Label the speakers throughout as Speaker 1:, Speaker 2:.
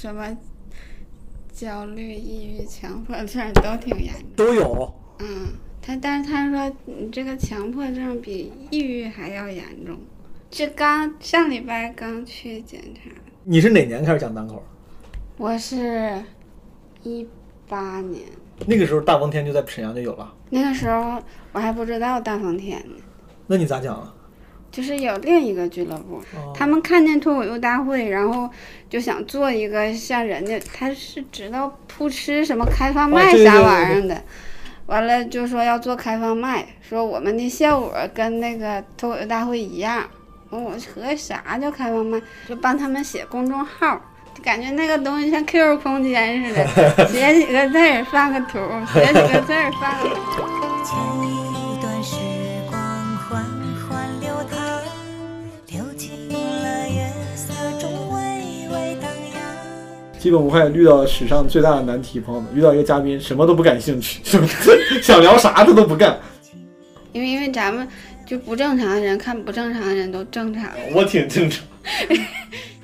Speaker 1: 什么焦虑、抑郁、强迫症都挺严重。
Speaker 2: 都有。
Speaker 1: 嗯，他但是他说你这个强迫症比抑郁还要严重。这刚上礼拜刚去检查，
Speaker 2: 你是哪年开始讲单口？
Speaker 1: 我是一八年，
Speaker 2: 那个时候大风天就在沈阳就有了。
Speaker 1: 那个时候我还不知道大风天呢，
Speaker 2: 那你咋讲啊？
Speaker 1: 就是有另一个俱乐部，
Speaker 2: 哦
Speaker 1: 他们看见脱口秀大会，然后就想做一个像人家，他是知道扑哧什么开放麦啥
Speaker 2: 哦对对对
Speaker 1: 玩意儿的，完了就说要做开放麦，说我们的效果跟那个脱口秀大会一样。我合啥叫开放麦？就帮他们写公众号，就感觉那个东西像 QQ 空间似的，写几个字儿放个图，写几个字儿放个图。
Speaker 2: 基本无害遇到史上最大的难题，朋友们，遇到一个嘉宾什么都不感兴趣，想聊啥他都不干。
Speaker 1: 因为因为咱们就不正常的人看不正常的人都正常，
Speaker 2: 我挺正常。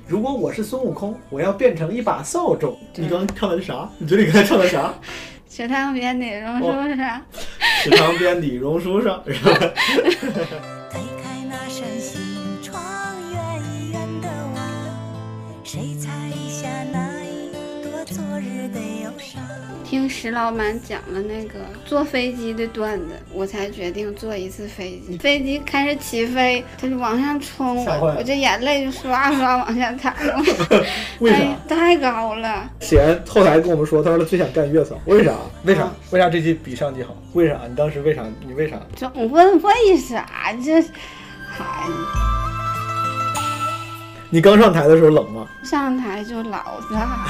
Speaker 2: 如果我是孙悟空，我要变成一把扫帚。你刚刚唱的是啥？你嘴里刚才唱的啥？
Speaker 1: 池塘边的榕树上，
Speaker 2: 池塘边的榕树上，是吧？
Speaker 3: 推开那扇心窗，远远的望，谁采
Speaker 1: 听石老板讲了那个坐飞机的段子，我才决定坐一次飞机。飞机开始起飞，它就往上冲，我这眼泪就刷刷往下淌。
Speaker 2: 为啥？
Speaker 1: 哎太高了，
Speaker 2: 显然后台跟我们说，他说他最想干月嫂，为啥？为啥
Speaker 1: 嗯？
Speaker 2: 为啥这季比上季好？为啥？你当时为啥？你为啥？
Speaker 1: 总问为啥这？嗨，
Speaker 2: 你刚上台的时候冷吗？
Speaker 1: 上台就老大。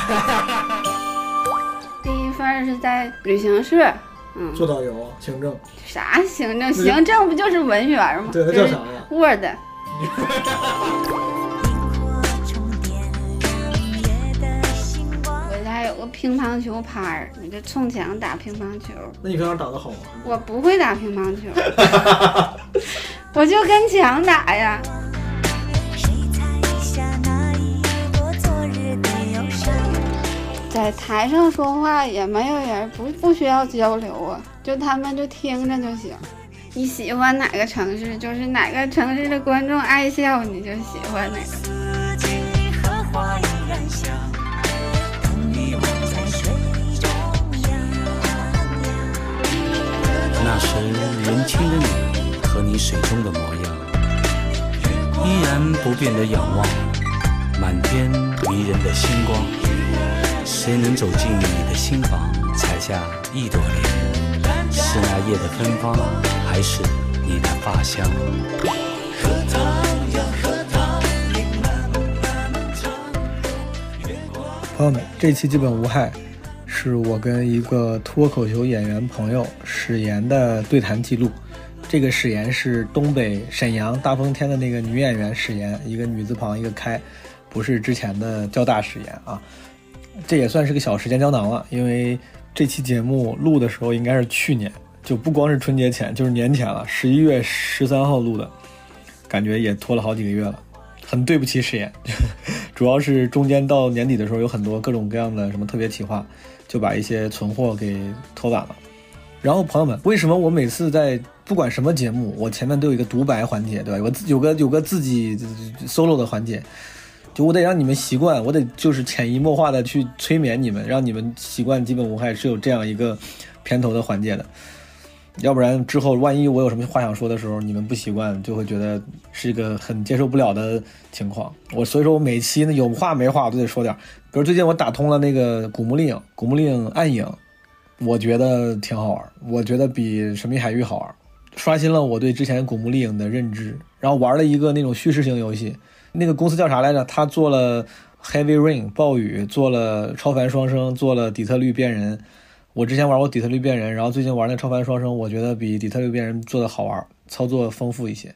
Speaker 1: 第一份是在旅行社，嗯，
Speaker 2: 做导游、行政，
Speaker 1: 啥行政？行政不就是文员吗？
Speaker 2: 对，那
Speaker 1: 就是
Speaker 2: 叫啥呀
Speaker 1: ？Word。
Speaker 3: 萤火虫点亮夜的星光。
Speaker 1: 我家有个乒乓球拍儿，你就冲墙打乒乓球。
Speaker 2: 那你平常打的好吗？
Speaker 1: 我不会打乒乓球，我就跟墙打呀。在台上说话也没有人，不不需要交流啊，就他们就听着就行。你喜欢哪个城市，就是哪个城市的观众爱笑，你就喜欢哪个。
Speaker 4: 那时年轻的你和你水中的模样，依然不变的仰望满天迷人的星光。谁能走进你的心房，采下一朵莲？是那夜的芬芳，还是你的发香？
Speaker 2: 朋友们，这期基本无害，是我跟一个脱口秀演员朋友史岩的对谈记录。这个史岩是东北沈阳大风天的那个女演员史岩，一个女字旁一个开，不是之前的交大史岩啊。这也算是个小时间胶囊了，因为这期节目录的时候应该是去年，就不光是春节前，就是年前了，十一月十三号录的，感觉也拖了好几个月了，很对不起史岩。主要是中间到年底的时候有很多各种各样的什么特别企划，就把一些存货给拖晚了。然后朋友们，为什么我每次在不管什么节目，我前面都有一个独白环节，对吧？有个自有个有个自己 solo 的环节，就我得让你们习惯，我得就是潜移默化的去催眠你们，让你们习惯基本无害是有这样一个片头的环节的。要不然之后万一我有什么话想说的时候，你们不习惯，就会觉得是一个很接受不了的情况。我所以说我每期呢有话没话我都得说点。比如最近我打通了那个《古墓丽影》，《古墓丽影》暗影，我觉得挺好玩，我觉得比《神秘海域》好玩，刷新了我对之前《古墓丽影》的认知。然后玩了一个那种叙事型游戏，那个公司叫啥来着？他做了《Heavy Rain》暴雨，做了《超凡双生》，做了《底特律变人》。我之前玩过底特律变人，然后最近玩那超凡双生，我觉得比底特律变人做的好玩，操作丰富一些。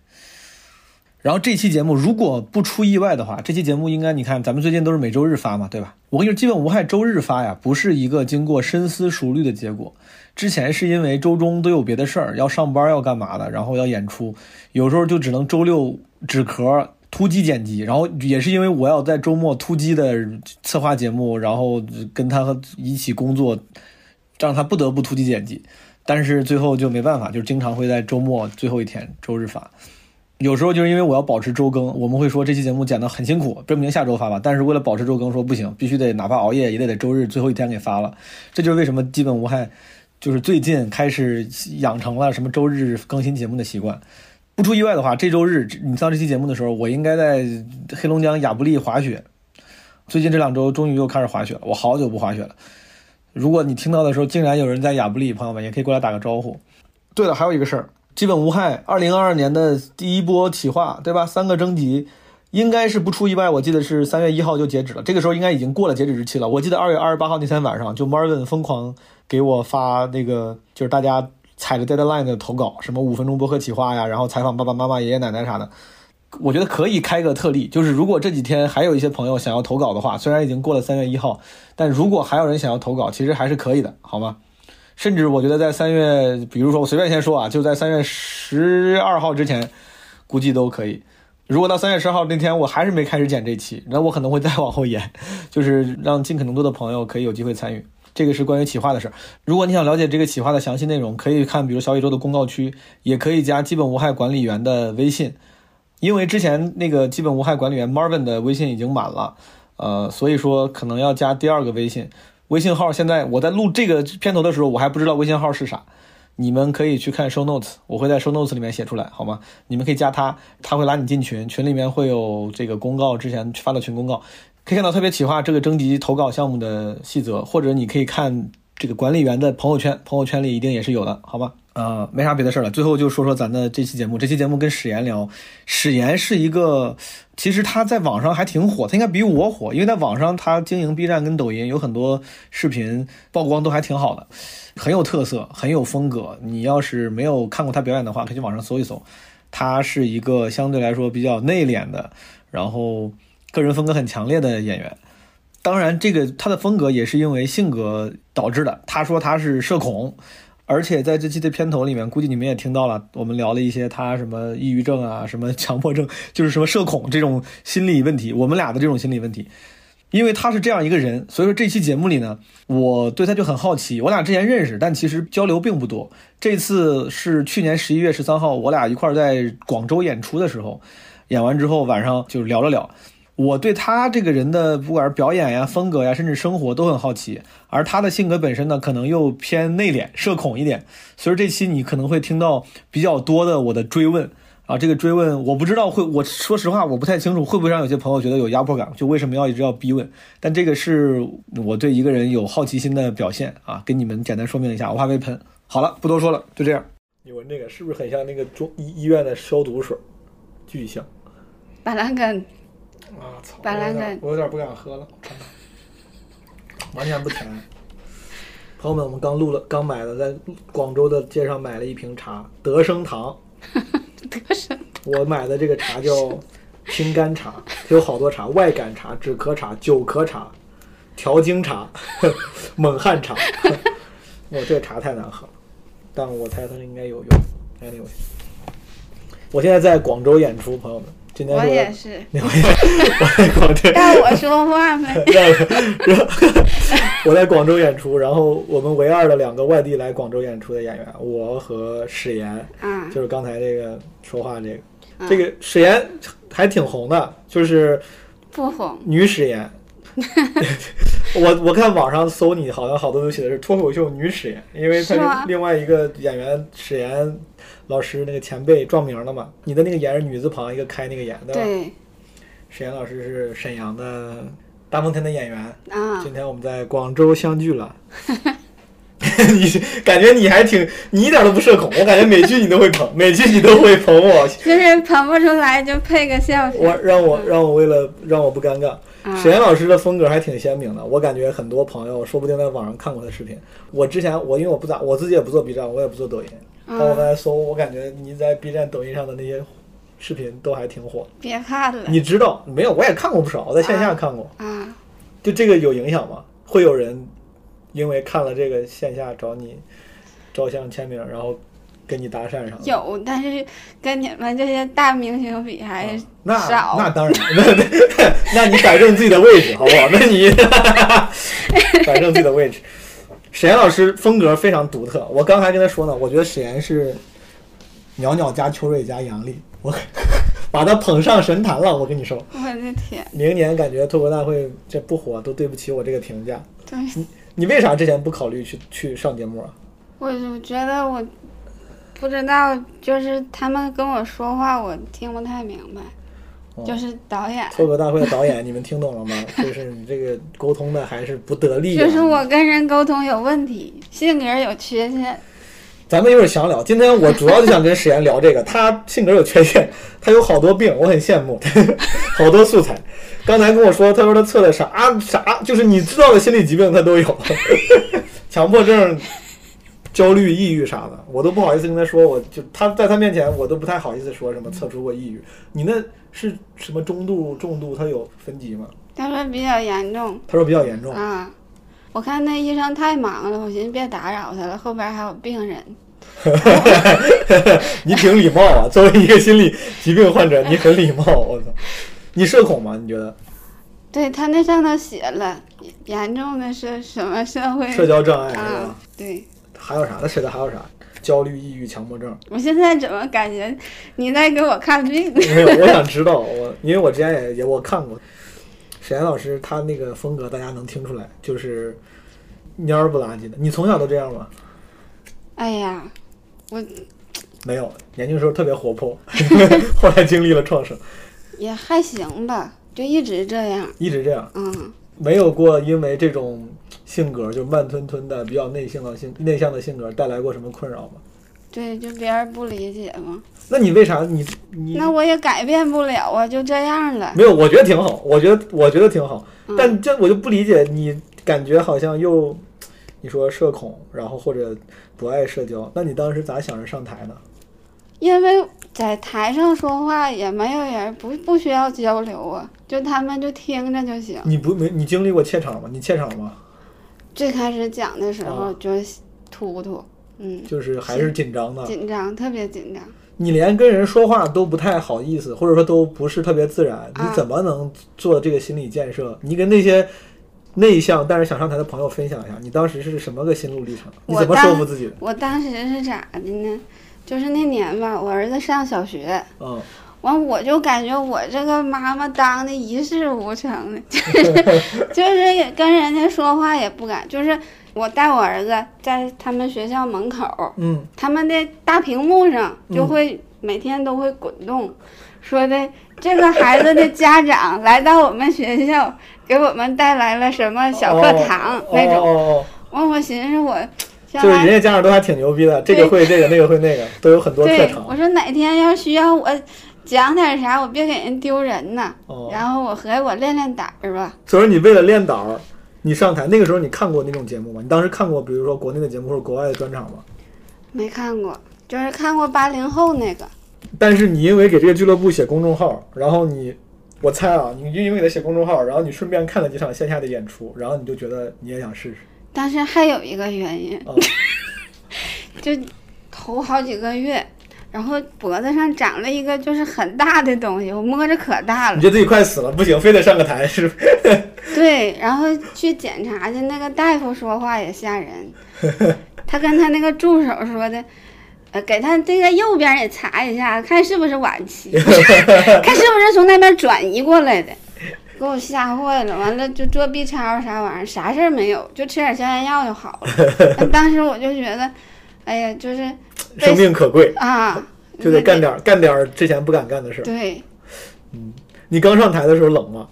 Speaker 2: 然后这期节目如果不出意外的话，这期节目应该你看咱们最近都是每周日发嘛，对吧？我跟你说，基本无害周日发呀，不是一个经过深思熟虑的结果。之前是因为周中都有别的事儿，要上班要干嘛的，然后要演出，有时候就只能周六止壳突击剪辑，然后也是因为我要在周末突击的策划节目，然后跟他一起工作，让他不得不突击剪辑。但是最后就没办法，就经常会在周末最后一天周日发。有时候就是因为我要保持周更，我们会说这期节目剪得很辛苦，证明下周发吧。但是为了保持周更，说不行，必须得哪怕熬夜也得在周日最后一天给发了。这就是为什么基本无害，就是最近开始养成了什么周日更新节目的习惯。不出意外的话，这周日你上这期节目的时候，我应该在黑龙江亚布力滑雪。最近这两周终于又开始滑雪了，我好久不滑雪了。如果你听到的时候竟然有人在亚布力，朋友们也可以过来打个招呼。对了，还有一个事儿，基本无害。二零二二年的第一波企划，对吧？三个征集，应该是不出意外，我记得是三月一号就截止了。这个时候应该已经过了截止日期了。我记得二月二十八号那天晚上，就 Marvin 疯狂给我发那个，就是大家踩着 deadline 的投稿，什么五分钟播客企划呀，然后采访爸爸妈妈、爷爷奶奶啥的。我觉得可以开个特例，就是如果这几天还有一些朋友想要投稿的话，虽然已经过了三月一号，但如果还有人想要投稿，其实还是可以的，好吗？甚至我觉得在三月，比如说我随便先说啊，就在三月十二号之前，估计都可以。如果到三月十号那天我还是没开始剪这期，那我可能会再往后延，就是让尽可能多的朋友可以有机会参与。这个是关于企划的事儿。如果你想了解这个企划的详细内容，可以看比如小宇宙的公告区，也可以加基本无害管理员的微信。因为之前那个基本无害管理员 Marvin 的微信已经满了，呃，所以说可能要加第二个微信。微信号现在我在录这个片头的时候，我还不知道微信号是啥。你们可以去看 show notes，我会在 show notes 里面写出来，好吗？你们可以加他，他会拉你进群，群里面会有这个公告，之前发的群公告，可以看到特别企划这个征集投稿项目的细则，或者你可以看这个管理员的朋友圈，朋友圈里一定也是有的，好吧？呃，没啥别的事儿了。最后就说说咱的这期节目。这期节目跟史岩聊，史岩是一个，其实他在网上还挺火，他应该比我火，因为在网上他经营 B 站跟抖音，有很多视频曝光都还挺好的，很有特色，很有风格。你要是没有看过他表演的话，可以去网上搜一搜。他是一个相对来说比较内敛的，然后个人风格很强烈的演员。当然，这个他的风格也是因为性格导致的。他说他是社恐。而且在这期的片头里面，估计你们也听到了，我们聊了一些他什么抑郁症啊，什么强迫症，就是什么社恐这种心理问题，我们俩的这种心理问题。因为他是这样一个人，所以说这期节目里呢，我对他就很好奇。我俩之前认识，但其实交流并不多。这次是去年十一月十三号，我俩一块在广州演出的时候，演完之后晚上就聊了聊。我对他这个人的不管是表演呀、风格呀，甚至生活都很好奇。而他的性格本身呢，可能又偏内敛、社恐一点。所以这期你可能会听到比较多的我的追问啊。这个追问我不知道会，我说实话我不太清楚会不会让有些朋友觉得有压迫感，就为什么要一直要逼问？但这个是我对一个人有好奇心的表现啊。跟你们简单说明一下，我怕被喷。好了，不多说了，就这样。你闻这个是不是很像那个中医医院的消毒水？巨像。
Speaker 1: 板蓝根。
Speaker 2: 啊操！我有点不敢喝了，完全不甜。朋友们，我们刚录了，刚买了，在广州的街上买了一瓶茶，德生堂。
Speaker 1: 德生。
Speaker 2: 我买的这个茶叫清肝茶，有好多茶，外感茶、止咳茶、久咳茶、调经茶、蒙汗茶。我这个茶太难喝了，但我猜它应该有用。Anyway，我现在在广州演出，朋友们。
Speaker 1: 我也是，
Speaker 2: 我在广州。
Speaker 1: 让我说话没？
Speaker 2: 让我在广州演出，然后我们唯二的两个外地来广州演出的演员，我和史岩，
Speaker 1: 嗯，
Speaker 2: 就是刚才这个说话这个，这个史岩还挺红的，就是
Speaker 1: 不红，
Speaker 2: 女史岩。我我看网上搜你，好像好多都写的是脱口秀女史岩，因为他是另外一个演员史岩。老师那个前辈撞名了嘛？你的那个“言”是女字旁一个开那个“言”对吧？
Speaker 1: 对。
Speaker 2: 沈岩老师是沈阳的大风天的演员
Speaker 1: 啊。
Speaker 2: 今天我们在广州相聚了。你感觉你还挺，你一点都不社恐。我感觉每句你都会捧，每句你都会捧我。
Speaker 1: 就是捧不出来就配个笑。
Speaker 2: 我让我让我为了让我不尴尬，沈岩老师的风格还挺鲜明的。我感觉很多朋友说不定在网上看过他视频。我之前我因为我不咋，我自己也不做 B 站，我也不做抖音。但我刚才搜，我感觉你在 B 站、抖音上的那些视频都还挺火。
Speaker 1: 别看了。
Speaker 2: 你知道没有？我也看过不少，我在线下看过。
Speaker 1: 啊。
Speaker 2: 就这个有影响吗？会有人因为看了这个线下找你照相签名，然后跟你搭讪上了？
Speaker 1: 有，但是跟你们这些大明星比还是
Speaker 2: 那
Speaker 1: 少。
Speaker 2: 那当然，那那你摆正自己的位置好不好？那你摆正自己的位置。史 岩老师风格非常独特，我刚才跟他说呢，我觉得史岩是袅袅加秋瑞加杨笠，我 把他捧上神坛了。我跟你说，
Speaker 1: 我的天，
Speaker 2: 明年感觉脱口大会这不火都对不起我这个评价。
Speaker 1: 对，
Speaker 2: 你你为啥之前不考虑去去上节目啊？
Speaker 1: 我我觉得我不知道，就是他们跟我说话，我听不太明白。
Speaker 2: 哦
Speaker 1: 就是导演，
Speaker 2: 脱口大会的导演，你们听懂了吗？就是你这个沟通的还是不得力、啊。
Speaker 1: 就是我跟人沟通有问题，性格有缺陷。
Speaker 2: 咱们一会儿详聊。今天我主要就想跟史岩聊这个，他性格有缺陷，他有好多病，我很羡慕，好多素材。刚才跟我说，他说他测的啥啥，就是你知道的心理疾病他都有，强迫症、焦虑、抑郁啥的，我都不好意思跟他说。我就他在他面前，我都不太好意思说什么测出过抑郁。你那是什么中度、重度？他有分级吗？
Speaker 1: 他说比较严重
Speaker 2: 他说比较严重。
Speaker 1: 啊。我看那医生太忙了，我寻思别打扰他了，后边还有病人。
Speaker 2: 你挺礼貌啊，作为一个心理疾病患者，你很礼貌。我操，你社恐吗？你觉得？
Speaker 1: 对他那上头写了，严重的是什么社会
Speaker 2: 社交障碍是吧
Speaker 1: 啊？？对，
Speaker 2: 还有啥？他写的还有啥？焦虑、抑郁、强迫症。
Speaker 1: 我现在怎么感觉你在给我看病？
Speaker 2: 没有，我想知道，我因为我之前也也我看过，沈岩老师他那个风格大家能听出来，就是蔫儿不拉几的。你从小都这样吗？
Speaker 1: 哎呀，我
Speaker 2: 没有，年轻时候特别活泼，后来经历了创伤，
Speaker 1: 也还行吧，就一直这样。
Speaker 2: 一直这样，
Speaker 1: 嗯，
Speaker 2: 没有过因为这种性格就慢吞吞的、比较内向的性内向的性格带来过什么困扰吗？
Speaker 1: 对，就别人不理解嘛。
Speaker 2: 那你为啥你你
Speaker 1: 那我也改变不了啊，就这样了。
Speaker 2: 没有？我觉得挺好，我觉得我觉得挺好，
Speaker 1: 嗯
Speaker 2: 但这我就不理解，你感觉好像又你说社恐，然后或者不爱社交，那你当时咋想着上台呢？
Speaker 1: 因为在台上说话也没有人，不不需要交流啊，就他们就听着就行。
Speaker 2: 你不没你经历过怯场吗？你怯场吗？
Speaker 1: 最开始讲的时候
Speaker 2: 哦
Speaker 1: 就突突，嗯，
Speaker 2: 就是还是紧张的，
Speaker 1: 紧张，特别紧张。
Speaker 2: 你连跟人说话都不太好意思，或者说都不是特别自然，你
Speaker 1: 啊
Speaker 2: 怎么能做这个心理建设？你跟那些内向但是想上台的朋友分享一下，你当时是什么个心路历程？你怎么说服自己的？
Speaker 1: 我当时是咋的呢？就是那年吧，我儿子上小学，
Speaker 2: 嗯，
Speaker 1: 完我就感觉我这个妈妈当的一事无成的，就是 就是也跟人家说话也不敢，就是我带我儿子在他们学校门口，
Speaker 2: 嗯，
Speaker 1: 他们的大屏幕上就
Speaker 2: 嗯
Speaker 1: 会、每天都会滚动，说的这个孩子的家长来到我们学校，给我们带来了什么小课堂、
Speaker 2: 哦
Speaker 1: 那种。
Speaker 2: 哦哦哦
Speaker 1: 完、我寻思我将
Speaker 2: 就是人家家长都还挺牛逼的，这个会这个，那个会那个，都有很多特
Speaker 1: 对，
Speaker 2: 长
Speaker 1: 我。说哪天要需要我讲点啥，我别给人丢人呐。
Speaker 2: 哦，
Speaker 1: 然后我合计我练练胆儿吧。
Speaker 2: 所以说你为了练胆儿，你上台那个时候你看过那种节目吗？你当时看过，比如说国内的节目或者国外的专场吗？
Speaker 1: 没看过，就是看过八零后那个。
Speaker 2: 但是你因为给这个俱乐部写公众号，然后你，我猜啊，你就因为给他写公众号，然后你顺便看了几场线下的演出，然后你就觉得你也想试试。
Speaker 1: 但是还有一个原因，
Speaker 2: 哦
Speaker 1: 就头好几个月，然后脖子上长了一个就是很大的东西，我摸着可大了。
Speaker 2: 你觉得自己快死了，不行，非得上个台，是不是？
Speaker 1: 对，然后去检查去，那个大夫说话也吓人，他跟他那个助手说的。呃，给他这个右边也查一下，看是不是晚期，看是不是从那边转移过来的，给我吓坏了。完了就做 B 超啥玩意儿，啥事儿没有，就吃点消炎药就好了。当时我就觉得，哎呀，就是
Speaker 2: 生命可贵，
Speaker 1: 啊，
Speaker 2: 就得干点儿干点儿之前不敢干的事儿。
Speaker 1: 对，
Speaker 2: 你刚上台的时候冷吗？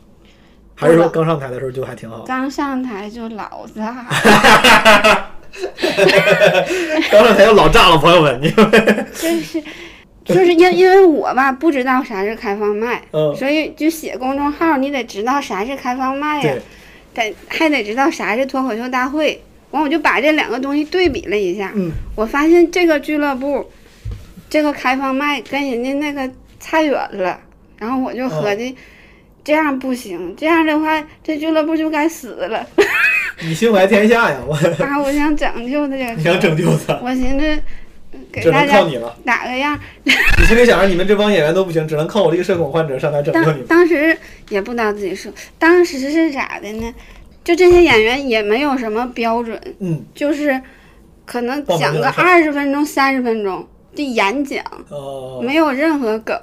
Speaker 2: 还是说刚上台的时候就还挺好？
Speaker 1: 刚上台就老炸，
Speaker 2: 刚上台就老炸了，朋友们，你们
Speaker 1: 就是就是因因为我吧不知道啥是开放麦，
Speaker 2: 嗯
Speaker 1: 所以就写公众号，你得知道啥是开放麦呀
Speaker 2: 对，
Speaker 1: 得还得知道啥是脱口秀大会。完我就把这两个东西对比了一下，
Speaker 2: 嗯
Speaker 1: 我发现这个俱乐部，这个开放麦跟人家那个差远了，然后我就合计。这样不行，这样的话，这俱乐部就该死了。
Speaker 2: 你心怀天下呀，我
Speaker 1: 啊，我想拯救这个，
Speaker 2: 你想拯救他？
Speaker 1: 我寻思，
Speaker 2: 只
Speaker 1: 给大家
Speaker 2: 能靠你了。
Speaker 1: 打个样。
Speaker 2: 你心里想着你们这帮演员都不行，只能靠我这个社恐患者上台拯救你
Speaker 1: 当
Speaker 2: 们。
Speaker 1: 当时也不知道自己说，当时是咋的呢？就这些演员也没有什么标准，
Speaker 2: 嗯，
Speaker 1: 就是可能讲个二十分钟、三十分钟的演讲，
Speaker 2: 哦，
Speaker 1: 没有任何梗，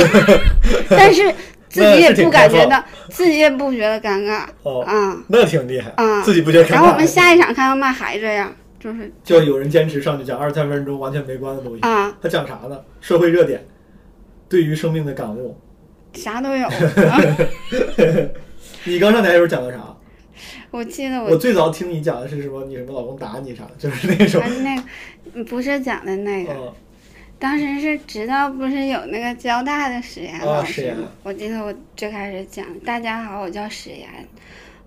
Speaker 1: 但是自己也不感觉到，自己也不觉得尴尬
Speaker 2: 哦，
Speaker 1: 啊
Speaker 2: 那挺厉害
Speaker 1: 啊。
Speaker 2: 自己不觉得尴尬。
Speaker 1: 然后我们下一场开放麦还这样，就是
Speaker 2: 就有人坚持上去讲二十三分钟完全没关的东西。
Speaker 1: 啊，
Speaker 2: 他讲啥呢？社会热点，对于生命的感悟。
Speaker 1: 啥都有。啊
Speaker 2: 你刚上台的时候讲的啥？
Speaker 1: 我记得
Speaker 2: 我最早听你讲的是什么？你什么老公打你啥的，就是那种
Speaker 1: 啊。那个不是讲的那个，
Speaker 2: 嗯，
Speaker 1: 当时是知道不是有那个交大的史岩老师吗？我记得我最开始讲，大家好，我叫史岩。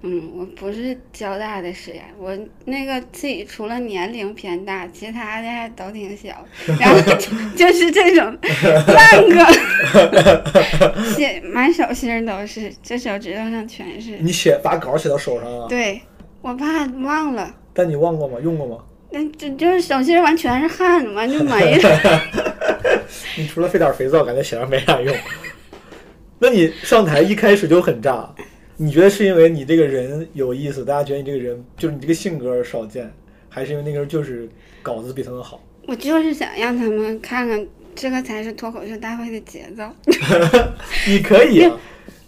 Speaker 1: 嗯，我不是交大的实验，我那个自己除了年龄偏大，其他的还都挺小，然后就 就是这种半个，写满手心儿都是，这手指头上全是。
Speaker 2: 你写把稿写到手上啊？
Speaker 1: 对，我怕忘了，
Speaker 2: 但你忘过吗？用过吗？
Speaker 1: 那这就是手心儿完全是汗，完就没了。
Speaker 2: 你除了费点肥皂，感觉写上没啥用。那你上台一开始就很炸，你觉得是因为你这个人有意思，大家觉得你这个人就是你这个性格少见，还是因为那个人就是稿子比他们好？
Speaker 1: 我就是想让他们看看，这个才是脱口秀大会的节奏。
Speaker 2: 你可以啊，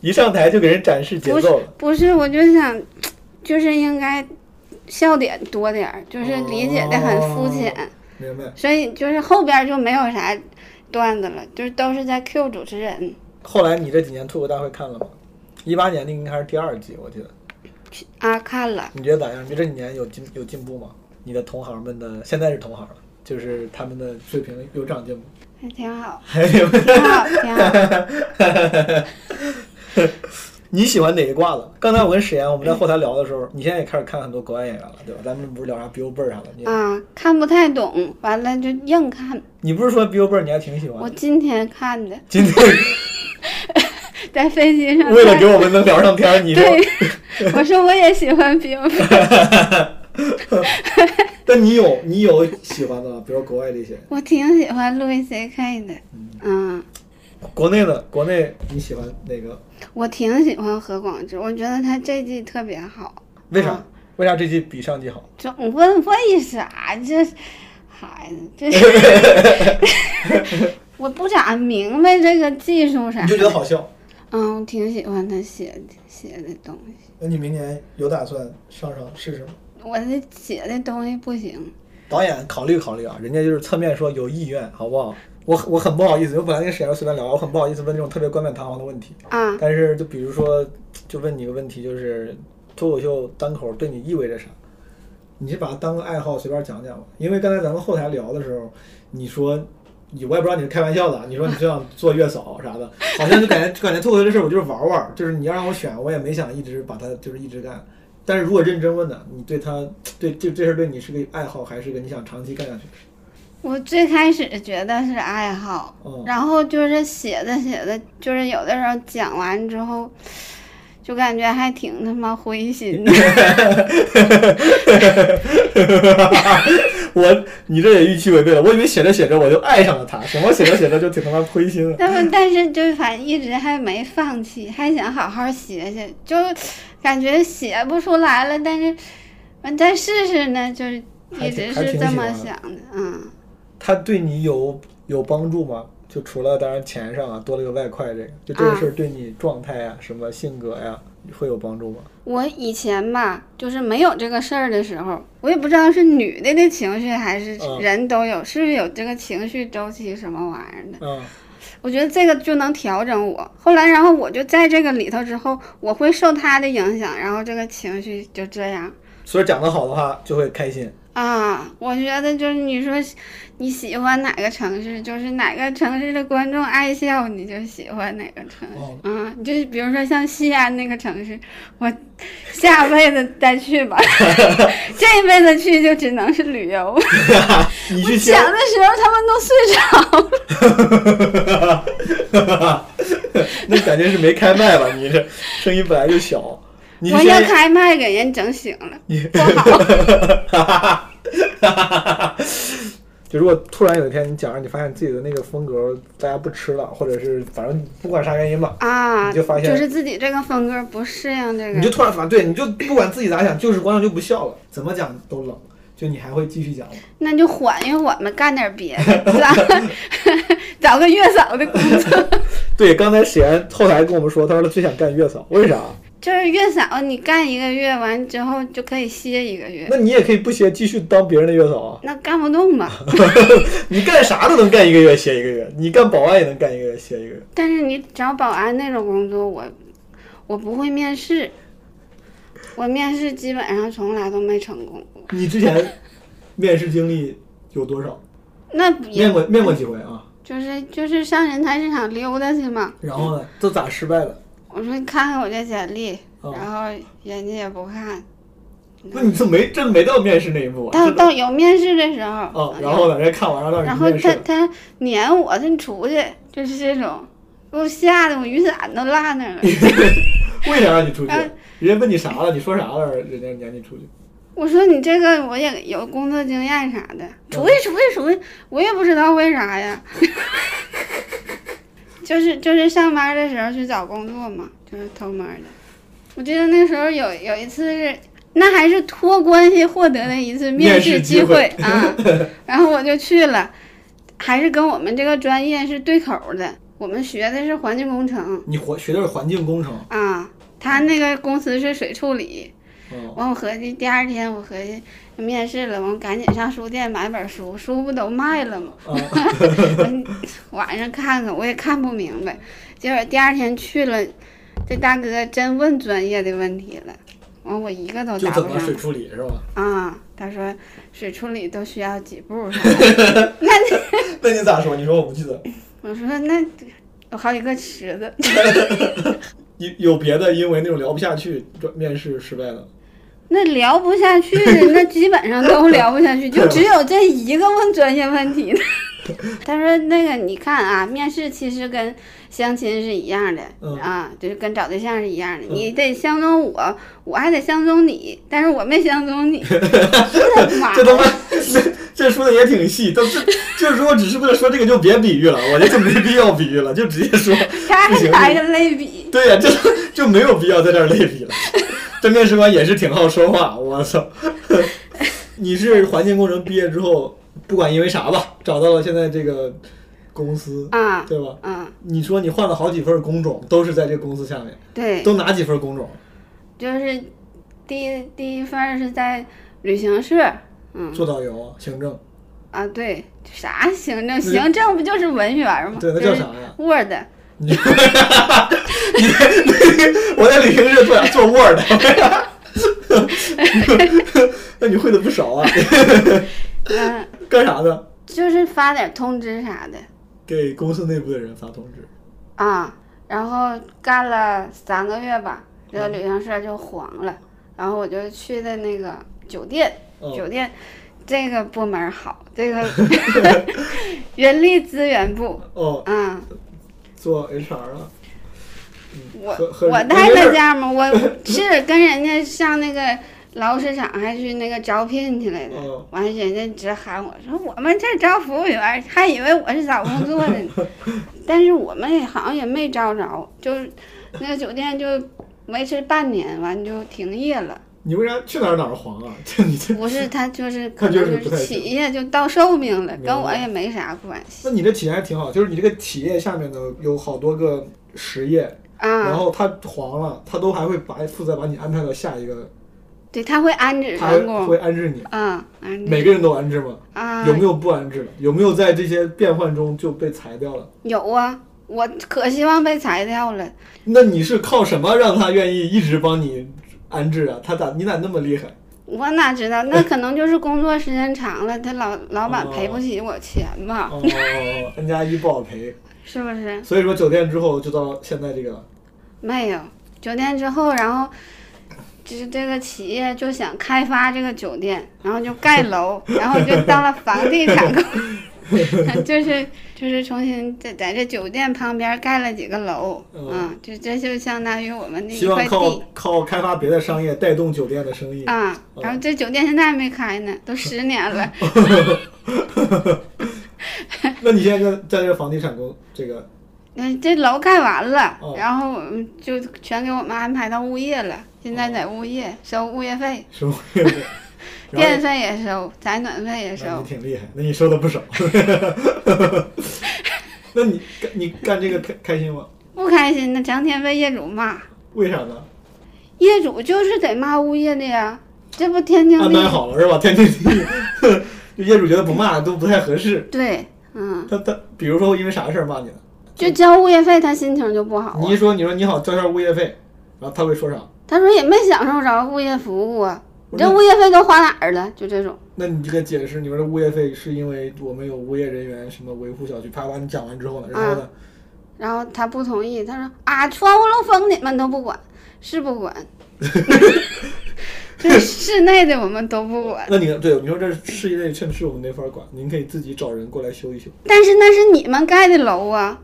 Speaker 2: 一上台就给人展示节
Speaker 1: 不是
Speaker 2: 奏了。
Speaker 1: 不是，我就想，就是应该笑点多点儿，就是理解的很肤浅，
Speaker 2: 明白。
Speaker 1: 所以就是后边儿就没有啥段子了，就是都是在 Q 主持人
Speaker 2: 后来你这几年脱口大会看了吗？一八年那个应该是第二季，我记得。
Speaker 1: 啊，看了。
Speaker 2: 你觉得咋样？你觉得这几年有进有进步吗？你的同行们的现在是同行了，就是他们的水平有长进吗？
Speaker 1: 还挺好，
Speaker 2: 还有，
Speaker 1: 挺好，挺好。
Speaker 2: 你喜欢哪一挂的？刚才我跟史岩我们在后台聊的时候，你现在也开始看很多国外演员了，对吧？咱们不是聊啥 Billboard 啥的，你、
Speaker 1: 啊，看不太懂，完了就硬看。
Speaker 2: 你不是说 Billboard 你还挺喜欢？
Speaker 1: 我今天看的，
Speaker 2: 今天
Speaker 1: 在飞机上。
Speaker 2: 为了给我们能聊上天儿，你说，
Speaker 1: 对，我说我也喜欢 Billboard，
Speaker 2: 但你有你有喜欢的吗，比如国外这些，
Speaker 1: 我挺喜欢 Louis C.K. 的，嗯，
Speaker 2: 国内的国内你喜欢哪个？
Speaker 1: 我挺喜欢何广智，我觉得他这季特别好。
Speaker 2: 为啥？
Speaker 1: 啊
Speaker 2: 为啥这季比上季好？
Speaker 1: 总问为啥？这孩子，这是 我不咋明白这个技术啥
Speaker 2: 你就觉得。好笑？
Speaker 1: 嗯，我挺喜欢他写的写的东西。
Speaker 2: 那你明年有打算上上试试吗？
Speaker 1: 我这写的东西不行，
Speaker 2: 导演考虑考虑啊，人家就是侧面说有意愿，好不好？我我很不好意思，我本来跟沈阳随便聊，我很不好意思问这种特别冠冕堂皇的问题。
Speaker 1: 啊，
Speaker 2: 但是就比如说，就问你一个问题，就是脱口秀单口对你意味着啥？你是把它当个爱好随便讲讲吧。因为刚才咱们后台聊的时候，你说你我也不知道你是开玩笑的，你说你就想做月嫂啥的，好像就感觉就感觉脱口秀这事儿我就是玩玩，就是你要让我选，我也没想一直把它就是一直干。但是如果认真问呢，你对他对这这事儿对你是个爱好，还是个你想长期干下去？
Speaker 1: 我最开始觉得是爱好，
Speaker 2: 哦
Speaker 1: 然后就是写着写着，就是有的时候讲完之后，就感觉还挺他妈灰心的。
Speaker 2: 我你这也预期违背了，我以为写着写着我就爱上了他，什么写着写着就挺他妈亏心的。
Speaker 1: 但是但是就是反正一直还没放弃，还想好好写写，就感觉写不出来了，但是完再试试呢，就是一直是这么想的，嗯。
Speaker 2: 他对你有有帮助吗？就除了当然钱上啊，多了个外快这个，就这个事儿对你状态呀、什么性格呀，会有帮助吗？
Speaker 1: 我以前吧，就是没有这个事儿的时候，我也不知道是女的的情绪还是
Speaker 2: 嗯
Speaker 1: 人都有，是不是有这个情绪周期什么玩意儿的？
Speaker 2: 嗯，
Speaker 1: 我觉得这个就能调整我。后来，然后我就在这个里头之后，我会受他的影响，然后这个情绪就这样
Speaker 2: 所以讲得好的话就会开心。
Speaker 1: 啊。我觉得就是你说你喜欢哪个城市，就是哪个城市的观众爱笑，你就喜欢哪个城市。
Speaker 2: 哦
Speaker 1: 啊，就是比如说像西安那个城市，我下辈子再去吧，这辈子去就只能是旅游。
Speaker 2: 你去西安，
Speaker 1: 讲的时候他们都睡着了。
Speaker 2: 那感觉是没开麦吧？你这声音本来就小，你
Speaker 1: 我要开麦给人整醒了，
Speaker 2: 你
Speaker 1: 不好。
Speaker 2: 就就如果突然有一天你讲着你发现自己的那个风格大家不吃了，或者是反正不管啥原因吧，
Speaker 1: 啊，
Speaker 2: 你就发现就
Speaker 1: 是自己这个风格不适应这个
Speaker 2: 你就，突然发，对，你就不管自己咋想，就是观众就不笑了，怎么讲都冷，就你还会继续讲吗？
Speaker 1: 那就缓一缓吧，干点别的，找 找个月嫂的工作。
Speaker 2: 对，刚才史岩后台跟我们说，他说他最想干月嫂，为啥？
Speaker 1: 就是月嫂，你干一个月完之后就可以歇一个月，
Speaker 2: 那你也可以不歇，继续当别人的月嫂啊。
Speaker 1: 那干不动吧。
Speaker 2: 你干啥都能干一个月歇一个月，你干保安也能干一个月歇一个月。
Speaker 1: 但是你找保安那种工作，我我不会面试，我面试基本上从来都没成功过。
Speaker 2: 你之前面试经历有多少？
Speaker 1: 那
Speaker 2: 面过面过几回啊？
Speaker 1: 就是就是上人才市场溜达去嘛。
Speaker 2: 然后呢，都咋失败的？
Speaker 1: 我说你看看我这简历，
Speaker 2: 哦
Speaker 1: 然后人家也不看。
Speaker 2: 那你这没真没到面试那一步啊？
Speaker 1: 到
Speaker 2: 真的
Speaker 1: 到有面试的时候，
Speaker 2: 哦，然后呢，人家看完了让
Speaker 1: 然后
Speaker 2: 你面
Speaker 1: 他
Speaker 2: 了，
Speaker 1: 他撵我，他你出去，就是这种，给我吓得我雨伞都落那儿了。
Speaker 2: 为啥让你出去？
Speaker 1: 哎
Speaker 2: 人家问你啥了？你说啥了？人家撵你出去。
Speaker 1: 我说你这个我也有工作经验啥的，出去出去出去，我也不知道为啥呀。就是就是上班的时候去找工作嘛，就是偷摸的。我记得那时候有有一次是，那还是托关系获得的一次面
Speaker 2: 面试
Speaker 1: 试机
Speaker 2: 机会
Speaker 1: 会 啊，然后我就去了，还是跟我们这个专业是对口的。我们学的是环境工程
Speaker 2: 你环学的是环境工程，
Speaker 1: 啊，他那个公司是水处理，
Speaker 2: 哦，
Speaker 1: 完，我合计第二天我合计面试了，完赶紧上书店买本书，书不都卖了吗？
Speaker 2: 啊，
Speaker 1: 完晚上看看，我也看不明白。结果第二天去了，这大哥真问专业的问题了，完我一个都答不上
Speaker 2: 怎么水处理是吧？
Speaker 1: 啊。他说水处理都需要几步啥的，那你
Speaker 2: 那你咋说？你说我不记得。
Speaker 1: 我说那有好几个池子，
Speaker 2: 有有别的，因为那种聊不下去，转面试失败了。
Speaker 1: 那聊不下去，那基本上都聊不下去，就只有这一个问专业问题的。他说：“那个，你看啊，面试其实跟相亲是一样的、
Speaker 2: 嗯
Speaker 1: 啊，就是跟找对象是一样的。你得相中我，我还得相中你，但是我没相中你。这他妈
Speaker 2: 这他妈，这这说的也挺细，都这就是说，只是为了说这个就别比喻了，我觉得就没必要比喻了，就直接说。
Speaker 1: 还来个类比，
Speaker 2: 对呀、这就没有必要在这儿类比了。这面试官也是挺好说话，我操！你是环境工程毕业之后，不管因为啥吧，找到了现在这个公司，
Speaker 1: 啊，
Speaker 2: 对吧？
Speaker 1: 嗯，
Speaker 2: 你说你换了好几份工种，都是在这个公司下面，
Speaker 1: 对，
Speaker 2: 都哪几份工种？
Speaker 1: 就是第一第一份是在旅行社，嗯
Speaker 2: 做导游、行政，
Speaker 1: 啊，对，啥行政？行政不就是文员吗？
Speaker 2: 对，那叫啥呀
Speaker 1: ？Word。
Speaker 2: 你，你 我在旅行社做做 Word，那你会的不少啊。
Speaker 1: 嗯，
Speaker 2: 干啥的？
Speaker 1: 就是发点通知啥的
Speaker 2: 给公司内部的人发通知。
Speaker 1: 啊。然后干了三个月吧，这个旅行社就黄了，然后我就去的那个酒店，
Speaker 2: 哦
Speaker 1: 酒店这个部门好，这个人力资源部，
Speaker 2: 哦，
Speaker 1: 嗯，
Speaker 2: 做 HR 了。
Speaker 1: 我我待在家嘛，我 是跟人家上那个劳务市场还去那个招聘去来的
Speaker 2: 哦，
Speaker 1: 完、人家直喊我说我们这儿招服务员，还以为我是找工作的呢，但是我们也好像也没招着，就是那个酒店就维持半年，完就停业了。
Speaker 2: 你为啥去哪儿哪儿黄啊？这 你这，
Speaker 1: 不是他就是可能就是企业就到寿命了，跟我也没啥关系
Speaker 2: 那你这企业还挺好，就是你这个企业下面呢有好多个实业，然
Speaker 1: 啊。
Speaker 2: 后他黄了，他都还会把负责把你安排到下一个，
Speaker 1: 对，他会安置
Speaker 2: 他还
Speaker 1: 员工
Speaker 2: 会安置你。
Speaker 1: 嗯，安置
Speaker 2: 每个人都安置吗？
Speaker 1: 啊
Speaker 2: 有没有不安置的？有没有在这些变换中就被裁掉了？
Speaker 1: 有啊，我可希望被裁掉了。
Speaker 2: 那你是靠什么让他愿意一直帮你安置啊？他咋你咋那么厉害？
Speaker 1: 我哪知道？那可能就是工作时间长了，他老老板赔不起我钱吧？
Speaker 2: 哦，N 加一不好赔，
Speaker 1: 是不是？
Speaker 2: 所以说酒店之后就到现在这个了。
Speaker 1: 没有酒店之后，然后就是这个企业就想开发这个酒店，然后就盖楼，然后就当了房地产公 就是就是重新在在这酒店旁边盖了几个楼，
Speaker 2: 嗯
Speaker 1: 就，这这就相当于我们那一
Speaker 2: 希望靠
Speaker 1: 块地
Speaker 2: 靠开发别的商业带动酒店的生意。
Speaker 1: 啊。然后这酒店现在还没开呢，都十年了。
Speaker 2: 那你现在在在这个房地产工这个
Speaker 1: 那这楼盖完了
Speaker 2: 哦，
Speaker 1: 然后就全给我们安排到物业了。现在在物业收物业费，
Speaker 2: 收物业费？
Speaker 1: 电费也收，采暖费也收
Speaker 2: 你。挺厉害，那你收的不少。那你干你干这个开开心吗？
Speaker 1: 不开心那，成天被业主骂。
Speaker 2: 为啥呢？
Speaker 1: 业主就是得骂物业的呀，这不天经地义。
Speaker 2: 排好了是吧？天经地义。就业主觉得不骂都不太合适。
Speaker 1: 对，嗯，
Speaker 2: 他他，比如说因为啥事儿骂你了？
Speaker 1: 就交物业费，他心情就不好啊
Speaker 2: 你一。说你说你好交下物业费，然后他会说啥？
Speaker 1: 他说也没享受着物业服务啊，你这物业费都花哪儿了？就这种。
Speaker 2: 那你这个解释，你说这物业费是因为我们有物业人员什么维护小区，啪把你讲完之后呢，然后呢？
Speaker 1: 然后他不同意，他说啊，窗户漏风你们都不管，是不管。这室内的我们都不管，
Speaker 2: 那你对你说这事业内趁事我们没法管，您可以自己找人过来修一修。
Speaker 1: 但是那是你们盖的楼啊，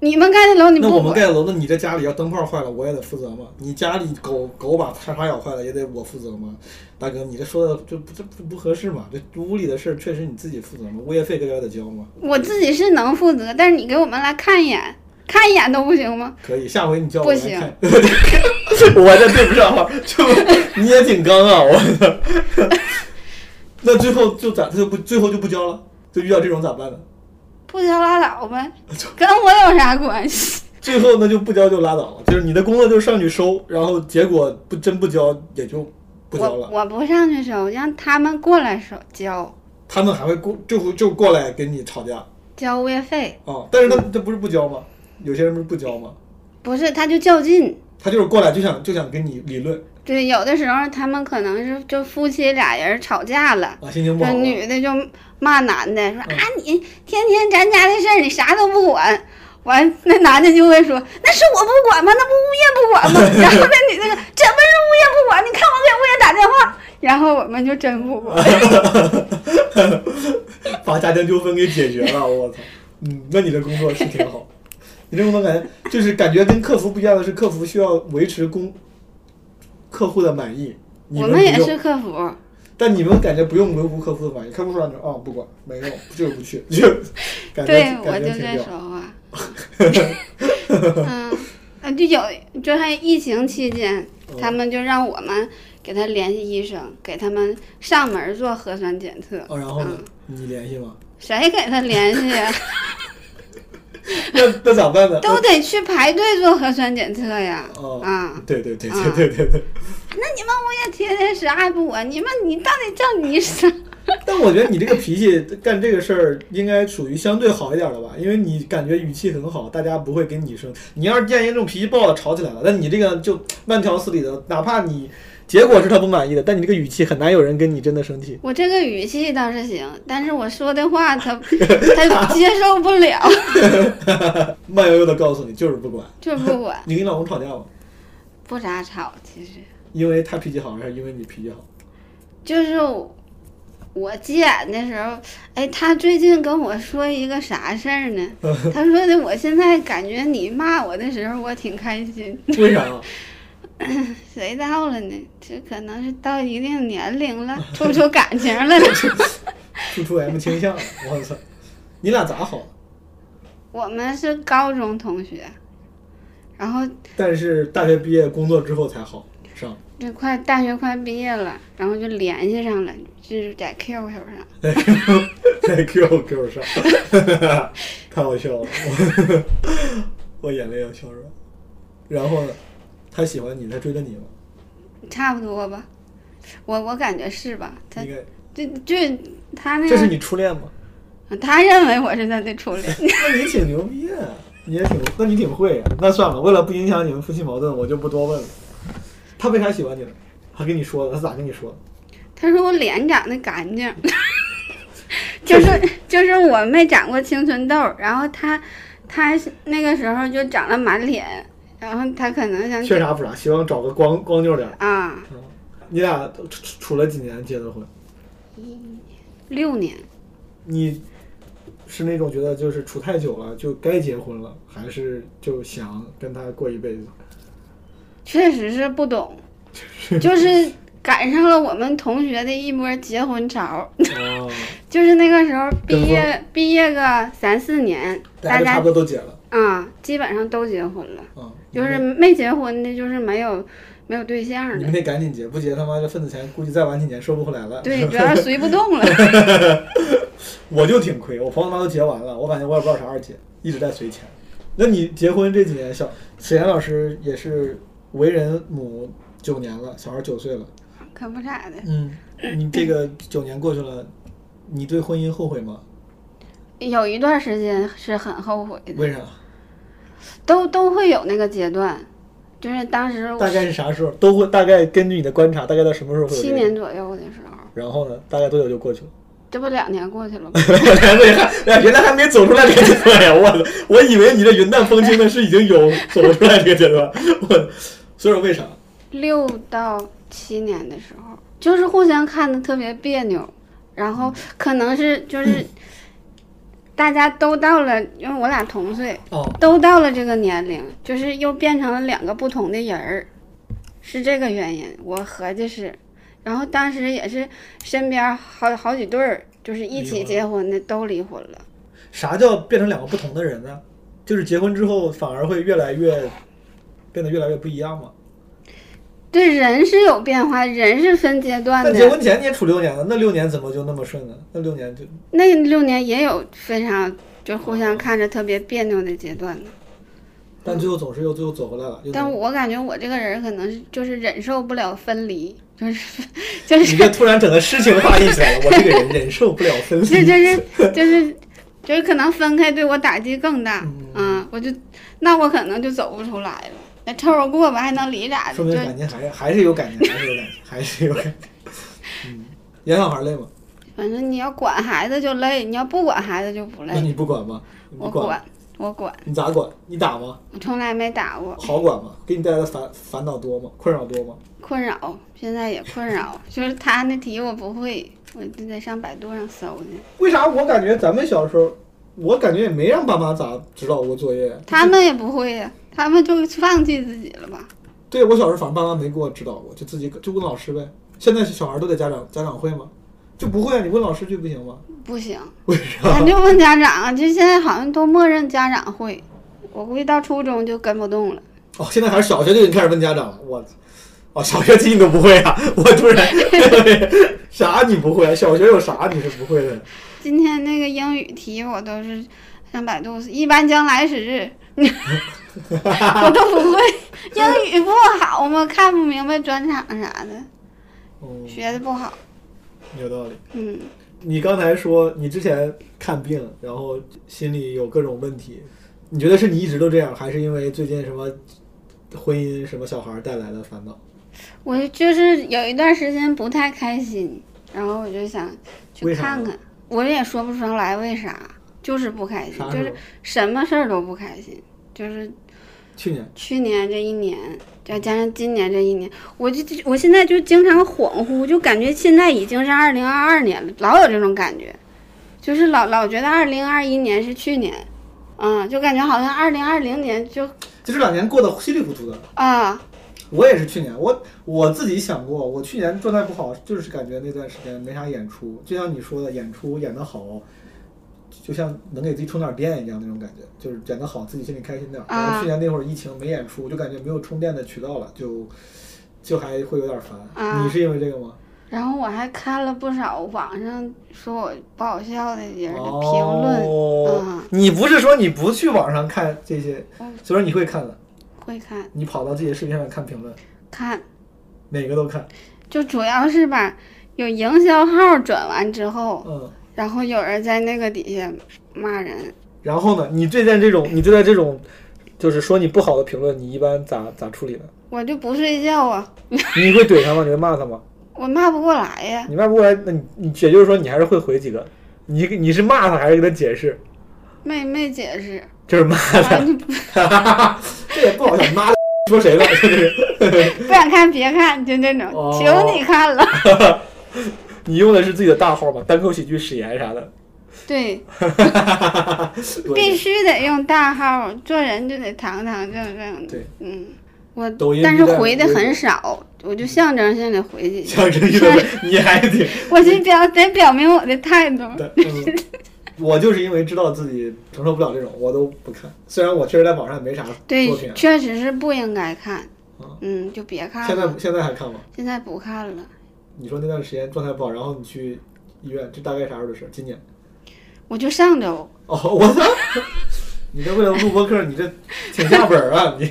Speaker 1: 你们盖的楼你
Speaker 2: 那。我们盖的楼，那你这家里要灯泡坏了，我也得负责吗？你家里狗狗把叉叉咬坏了，也得我负责吗？大哥，你这说的这不这不不合适嘛？这屋里的事儿确实你自己负责嘛，物业费该交得交嘛。
Speaker 1: 我自己是能负责，但是你给我们来看一眼，看一眼都不行吗？
Speaker 2: 可以，下回你叫我来
Speaker 1: 不行
Speaker 2: 看。我这对不上话，就你也挺刚啊，我操。那最后就咋？他就不最后就不交了，就遇到这种咋办呢？
Speaker 1: 不交拉倒呗，跟我有啥关系？
Speaker 2: 最后那就不交就拉倒了，就是你的工作就是上去收，然后结果不真不交也就不交了。
Speaker 1: 我不上去收，让他们过来收交
Speaker 2: 他们还会过就会就过来跟你吵架
Speaker 1: 交物业费，
Speaker 2: 啊，但是他他不是不交吗？有些人不是不交吗？
Speaker 1: 不是他就较劲。
Speaker 2: 他就是过来就想就想跟你理论
Speaker 1: 对，有的时候他们可能是就夫妻俩人吵架了，
Speaker 2: 啊，心情不
Speaker 1: 这
Speaker 2: 好了。
Speaker 1: 女的就骂男的说、
Speaker 2: 嗯
Speaker 1: 啊你天天咱家的事儿你啥都不管，完那男的就会说那是我不管吗？那不物业不管吗？然后那女的说怎么是物业不管？你看我给物业打电话，然后我们就真不管。
Speaker 2: 把家庭纠纷给解决了，我操！嗯，那你的工作是挺好。你这工作感觉就是感觉跟客服不一样的是，客服需要维持公客户的满意，你
Speaker 1: 我们也是客服，
Speaker 2: 但你们感觉不用维护客户的满意，客户说你啊不管没用，就是不去，就 感觉
Speaker 1: 对我就这说话。嗯，啊就有就还疫情期间，他们就让我们给他联系医生，给他们上门做核酸检测。
Speaker 2: 哦，然后呢
Speaker 1: 嗯，
Speaker 2: 你联系吗？
Speaker 1: 谁给他联系呀？
Speaker 2: 那那咋办呢？
Speaker 1: 都得去排队做核酸检测呀。
Speaker 2: 哦
Speaker 1: 啊，
Speaker 2: 对对对
Speaker 1: 啊
Speaker 2: 对对对对。
Speaker 1: 那你们物业天天啥也不管，你们你到底叫你啥？
Speaker 2: 但我觉得你这个脾气干这个事儿应该属于相对好一点的吧，因为你感觉语气很好，大家不会跟你生。你要是见人这种脾气暴的吵起来了，那你这个就慢条斯理的，哪怕你结果是他不满意的，但你这个语气很难有人跟你真的生气。
Speaker 1: 我这个语气倒是行，但是我说的话他 他接受不了，
Speaker 2: 慢悠悠的告诉你就是不管。
Speaker 1: 就是不管，
Speaker 2: 你跟你老公吵架吗？
Speaker 1: 不咋吵。其实
Speaker 2: 因为他脾气好，还是因为你脾气好？
Speaker 1: 就是我急眼的时候，哎，他最近跟我说一个啥事儿呢？他说的，我现在感觉你骂我的时候，我挺开心。
Speaker 2: 为啥？
Speaker 1: 谁到了呢？这可能是到一定年龄了，处出感情了呢。
Speaker 2: 处处 M 倾向，我操！你俩咋好？
Speaker 1: 我们是高中同学，然后
Speaker 2: 但是大学毕业工作之后才好上，
Speaker 1: 这快大学快毕业了，然后就联系上了，就是在 QQ 上。
Speaker 2: 在 QQ 上，太好笑了，我 我眼泪要笑出来。然后呢，他喜欢你，他追的你吗？
Speaker 1: 差不多吧，我我感觉是吧？他
Speaker 2: 应该，
Speaker 1: 就就他那个，
Speaker 2: 这是你初恋吗？
Speaker 1: 他认为我是他的初恋。
Speaker 2: 那你挺牛逼啊，你也挺，那你挺会啊。那算了，为了不影响你们夫妻矛盾，我就不多问了。他为啥喜欢你呢？他跟你说了，他咋跟你说的？
Speaker 1: 他说我脸长得干净，就是就是我没长过青春痘，然后他他那个时候就长了满脸，然后他可能想
Speaker 2: 缺啥补啥，希望找个光光溜点儿。
Speaker 1: 啊，
Speaker 2: 你俩都处处了几年结的婚？
Speaker 1: 六年，
Speaker 2: 你是那种觉得就是处太久了就该结婚了，还是就想跟他过一辈子？
Speaker 1: 确实是不懂，就是赶上了我们同学的一波结婚潮，
Speaker 2: 哦，
Speaker 1: 就是那个时候毕业毕业个三四年，大家
Speaker 2: 都差不多都结了，
Speaker 1: 啊、基本上都结婚了，
Speaker 2: 嗯，
Speaker 1: 就是没结婚的，就是没有没有对象
Speaker 2: 你们
Speaker 1: 的，
Speaker 2: 得赶紧结，不结他妈这份子钱估计再晚几年收不回来了。
Speaker 1: 对，主要是随不动了。
Speaker 2: 我就挺亏，我朋友他妈都结完了，我感觉我也不知道啥时候结，一直在随钱。那你结婚这几年，小沈岩老师也是为人母九年了，小孩九岁了。
Speaker 1: 可不咋的，
Speaker 2: 嗯，你这个九年过去了，你对婚姻后悔吗？
Speaker 1: 有一段时间是很后悔的，
Speaker 2: 为啥？
Speaker 1: 都都会有那个阶段，就是当时
Speaker 2: 大概是啥时候？都会大概根据你的观察，大概到什么时候会有这个
Speaker 1: 七年左右的时候，
Speaker 2: 然后呢？大概多久就过去了？
Speaker 1: 这不两年过去了吗？
Speaker 2: 原来还原来还没走出来这个阶段呀！我操，我以为你这云淡风轻的是已经有走出来这个阶段。我，所以说为啥？
Speaker 1: 六到七年的时候，就是互相看的特别别扭，然后可能是就是大家都到了，因为我俩同岁，
Speaker 2: 哦，
Speaker 1: 都到了这个年龄，就是又变成了两个不同的人儿，是这个原因。我合计是，然后当时也是身边好好几对儿，就是一起结婚的都离婚了。
Speaker 2: 啥叫变成两个不同的人呢？就是结婚之后反而会越来越变得越来越不一样吗？
Speaker 1: 对，人是有变化，人是分阶段的
Speaker 2: 那结。婚前你也处六年了，那六年怎么就那么顺呢？那六年就
Speaker 1: 那六年也有非常就互相看着特别别扭的阶段呢。
Speaker 2: 但最后总是又最后走回来了。
Speaker 1: 但我感觉我这个人可能是就是忍受不了分离，就是 就是
Speaker 2: 你这突然整个诗情画意起来了，我这个人忍受不了分离。
Speaker 1: 这就是就是就是可能分开对我打击更大，嗯，我就那我可能就走不出来了。那凑合过吧，还能离咋的？
Speaker 2: 说明感情还还是有感情，还是有感情，还是有感情。嗯，养小孩累吗？
Speaker 1: 反正你要管孩子就累，你要不管孩子就不累。
Speaker 2: 那你不管吗？你
Speaker 1: 我
Speaker 2: 管？
Speaker 1: 管，我管，
Speaker 2: 你咋管？你打吗？
Speaker 1: 我从来没打过，
Speaker 2: 好管吗？给你带来的烦烦恼多吗？困扰多吗？
Speaker 1: 困扰，现在也困扰。就是他那题我不会，我就得上百度上搜去。
Speaker 2: 为啥我感觉咱们小时候，我感觉也没让爸妈咋指导过作业。
Speaker 1: 他们也不会呀，他们就放弃自己了吧？
Speaker 2: 对我小时候，反正爸妈没给我指导过，就自己就问老师呗。现在小孩都得家长家长会吗？就不会啊？你问老师去不行吗？
Speaker 1: 不行，
Speaker 2: 为啥？
Speaker 1: 咱就问家长啊，就现在好像都默认家长会，我估计到初中就跟不动了。
Speaker 2: 哦，现在还是小学就已经开始问家长了，我！哦，小学题你都不会啊？我突然 啥你不会啊？小学有啥你是不会的？
Speaker 1: 今天那个英语题我都是像百度，一般将来时，我都不会。英语不好嘛，看不明白专场啥的，
Speaker 2: 嗯，
Speaker 1: 学的不好。
Speaker 2: 有道理。
Speaker 1: 嗯，
Speaker 2: 你刚才说你之前看病，然后心里有各种问题，你觉得是你一直都这样，还是因为最近什么婚姻、什么小孩带来的烦恼？
Speaker 1: 我就是有一段时间不太开心，然后我就想去看看，我也说不出来为啥，就是不开心，就是？什么事儿都不开心，就是
Speaker 2: 去年。
Speaker 1: 去年这一年，再加上今年这一年，我就我现在就经常恍惚，就感觉现在已经是二零二二年了，老有这种感觉，就是老老觉得二零二一年是去年，嗯，就感觉好像二零二零年就
Speaker 2: 就这两年过得稀里糊涂的。
Speaker 1: 啊，
Speaker 2: 我也是去年，我我自己想过，我去年状态不好，就是感觉那段时间没啥演出，就像你说的，演出演得好，就像能给自己充点电一样那种感觉，就是演得好，自己心里开心点儿。然后
Speaker 1: 啊
Speaker 2: 去年那会儿疫情没演出，就感觉没有充电的渠道了，就就还会有点烦。
Speaker 1: 啊
Speaker 2: 你是因为这个吗？
Speaker 1: 然后我还看了不少网上说我不好笑的人的评论，
Speaker 2: 你不是说你不去网上看这些，
Speaker 1: 嗯
Speaker 2: 所以说你会看的，
Speaker 1: 会看
Speaker 2: 你跑到自己的视频上看评论，
Speaker 1: 看，
Speaker 2: 哪个都看。
Speaker 1: 就主要是吧，有营销号转完之后，
Speaker 2: 嗯，
Speaker 1: 然后有人在那个底下骂人，
Speaker 2: 然后呢，你对待这种，你对待这种，就是说你不好的评论，你一般咋咋处理呢？
Speaker 1: 我就不睡觉啊，
Speaker 2: 你会怼他吗？你会骂他吗？
Speaker 1: 我骂不过来呀。
Speaker 2: 你骂不过来，那你你也就是说你还是会回几个？你你是骂他还是给他解释？
Speaker 1: 没没解释，
Speaker 2: 就是骂
Speaker 1: 完
Speaker 2: 他，这也不好想，妈的 说谁了？就 是
Speaker 1: 不想看别看，就那种，
Speaker 2: 哦
Speaker 1: 求你看了。
Speaker 2: 你用的是自己的大号吧？单口喜剧史岩啥的？
Speaker 1: 对，必须得用大号，做人就得堂堂正正的。
Speaker 2: 对，
Speaker 1: 嗯，我
Speaker 2: 抖音
Speaker 1: 但是回的很少，我就象征性的回几句，
Speaker 2: 象征性的，你还得
Speaker 1: 我就表得表明我的态度。
Speaker 2: 我就是因为知道自己承受不了这种，我都不看。虽然我确实在网上也没啥
Speaker 1: 对
Speaker 2: 作品，啊，
Speaker 1: 确实是不应该看
Speaker 2: 啊。
Speaker 1: 嗯，就别看了
Speaker 2: 现在，现在还看吗？
Speaker 1: 现在不看了。
Speaker 2: 你说那段时间状态不好，然后你去医院，这大概啥时候的事？今年？
Speaker 1: 我就上周，
Speaker 2: 哦，我操！你这为了录播客，你这挺下本啊！你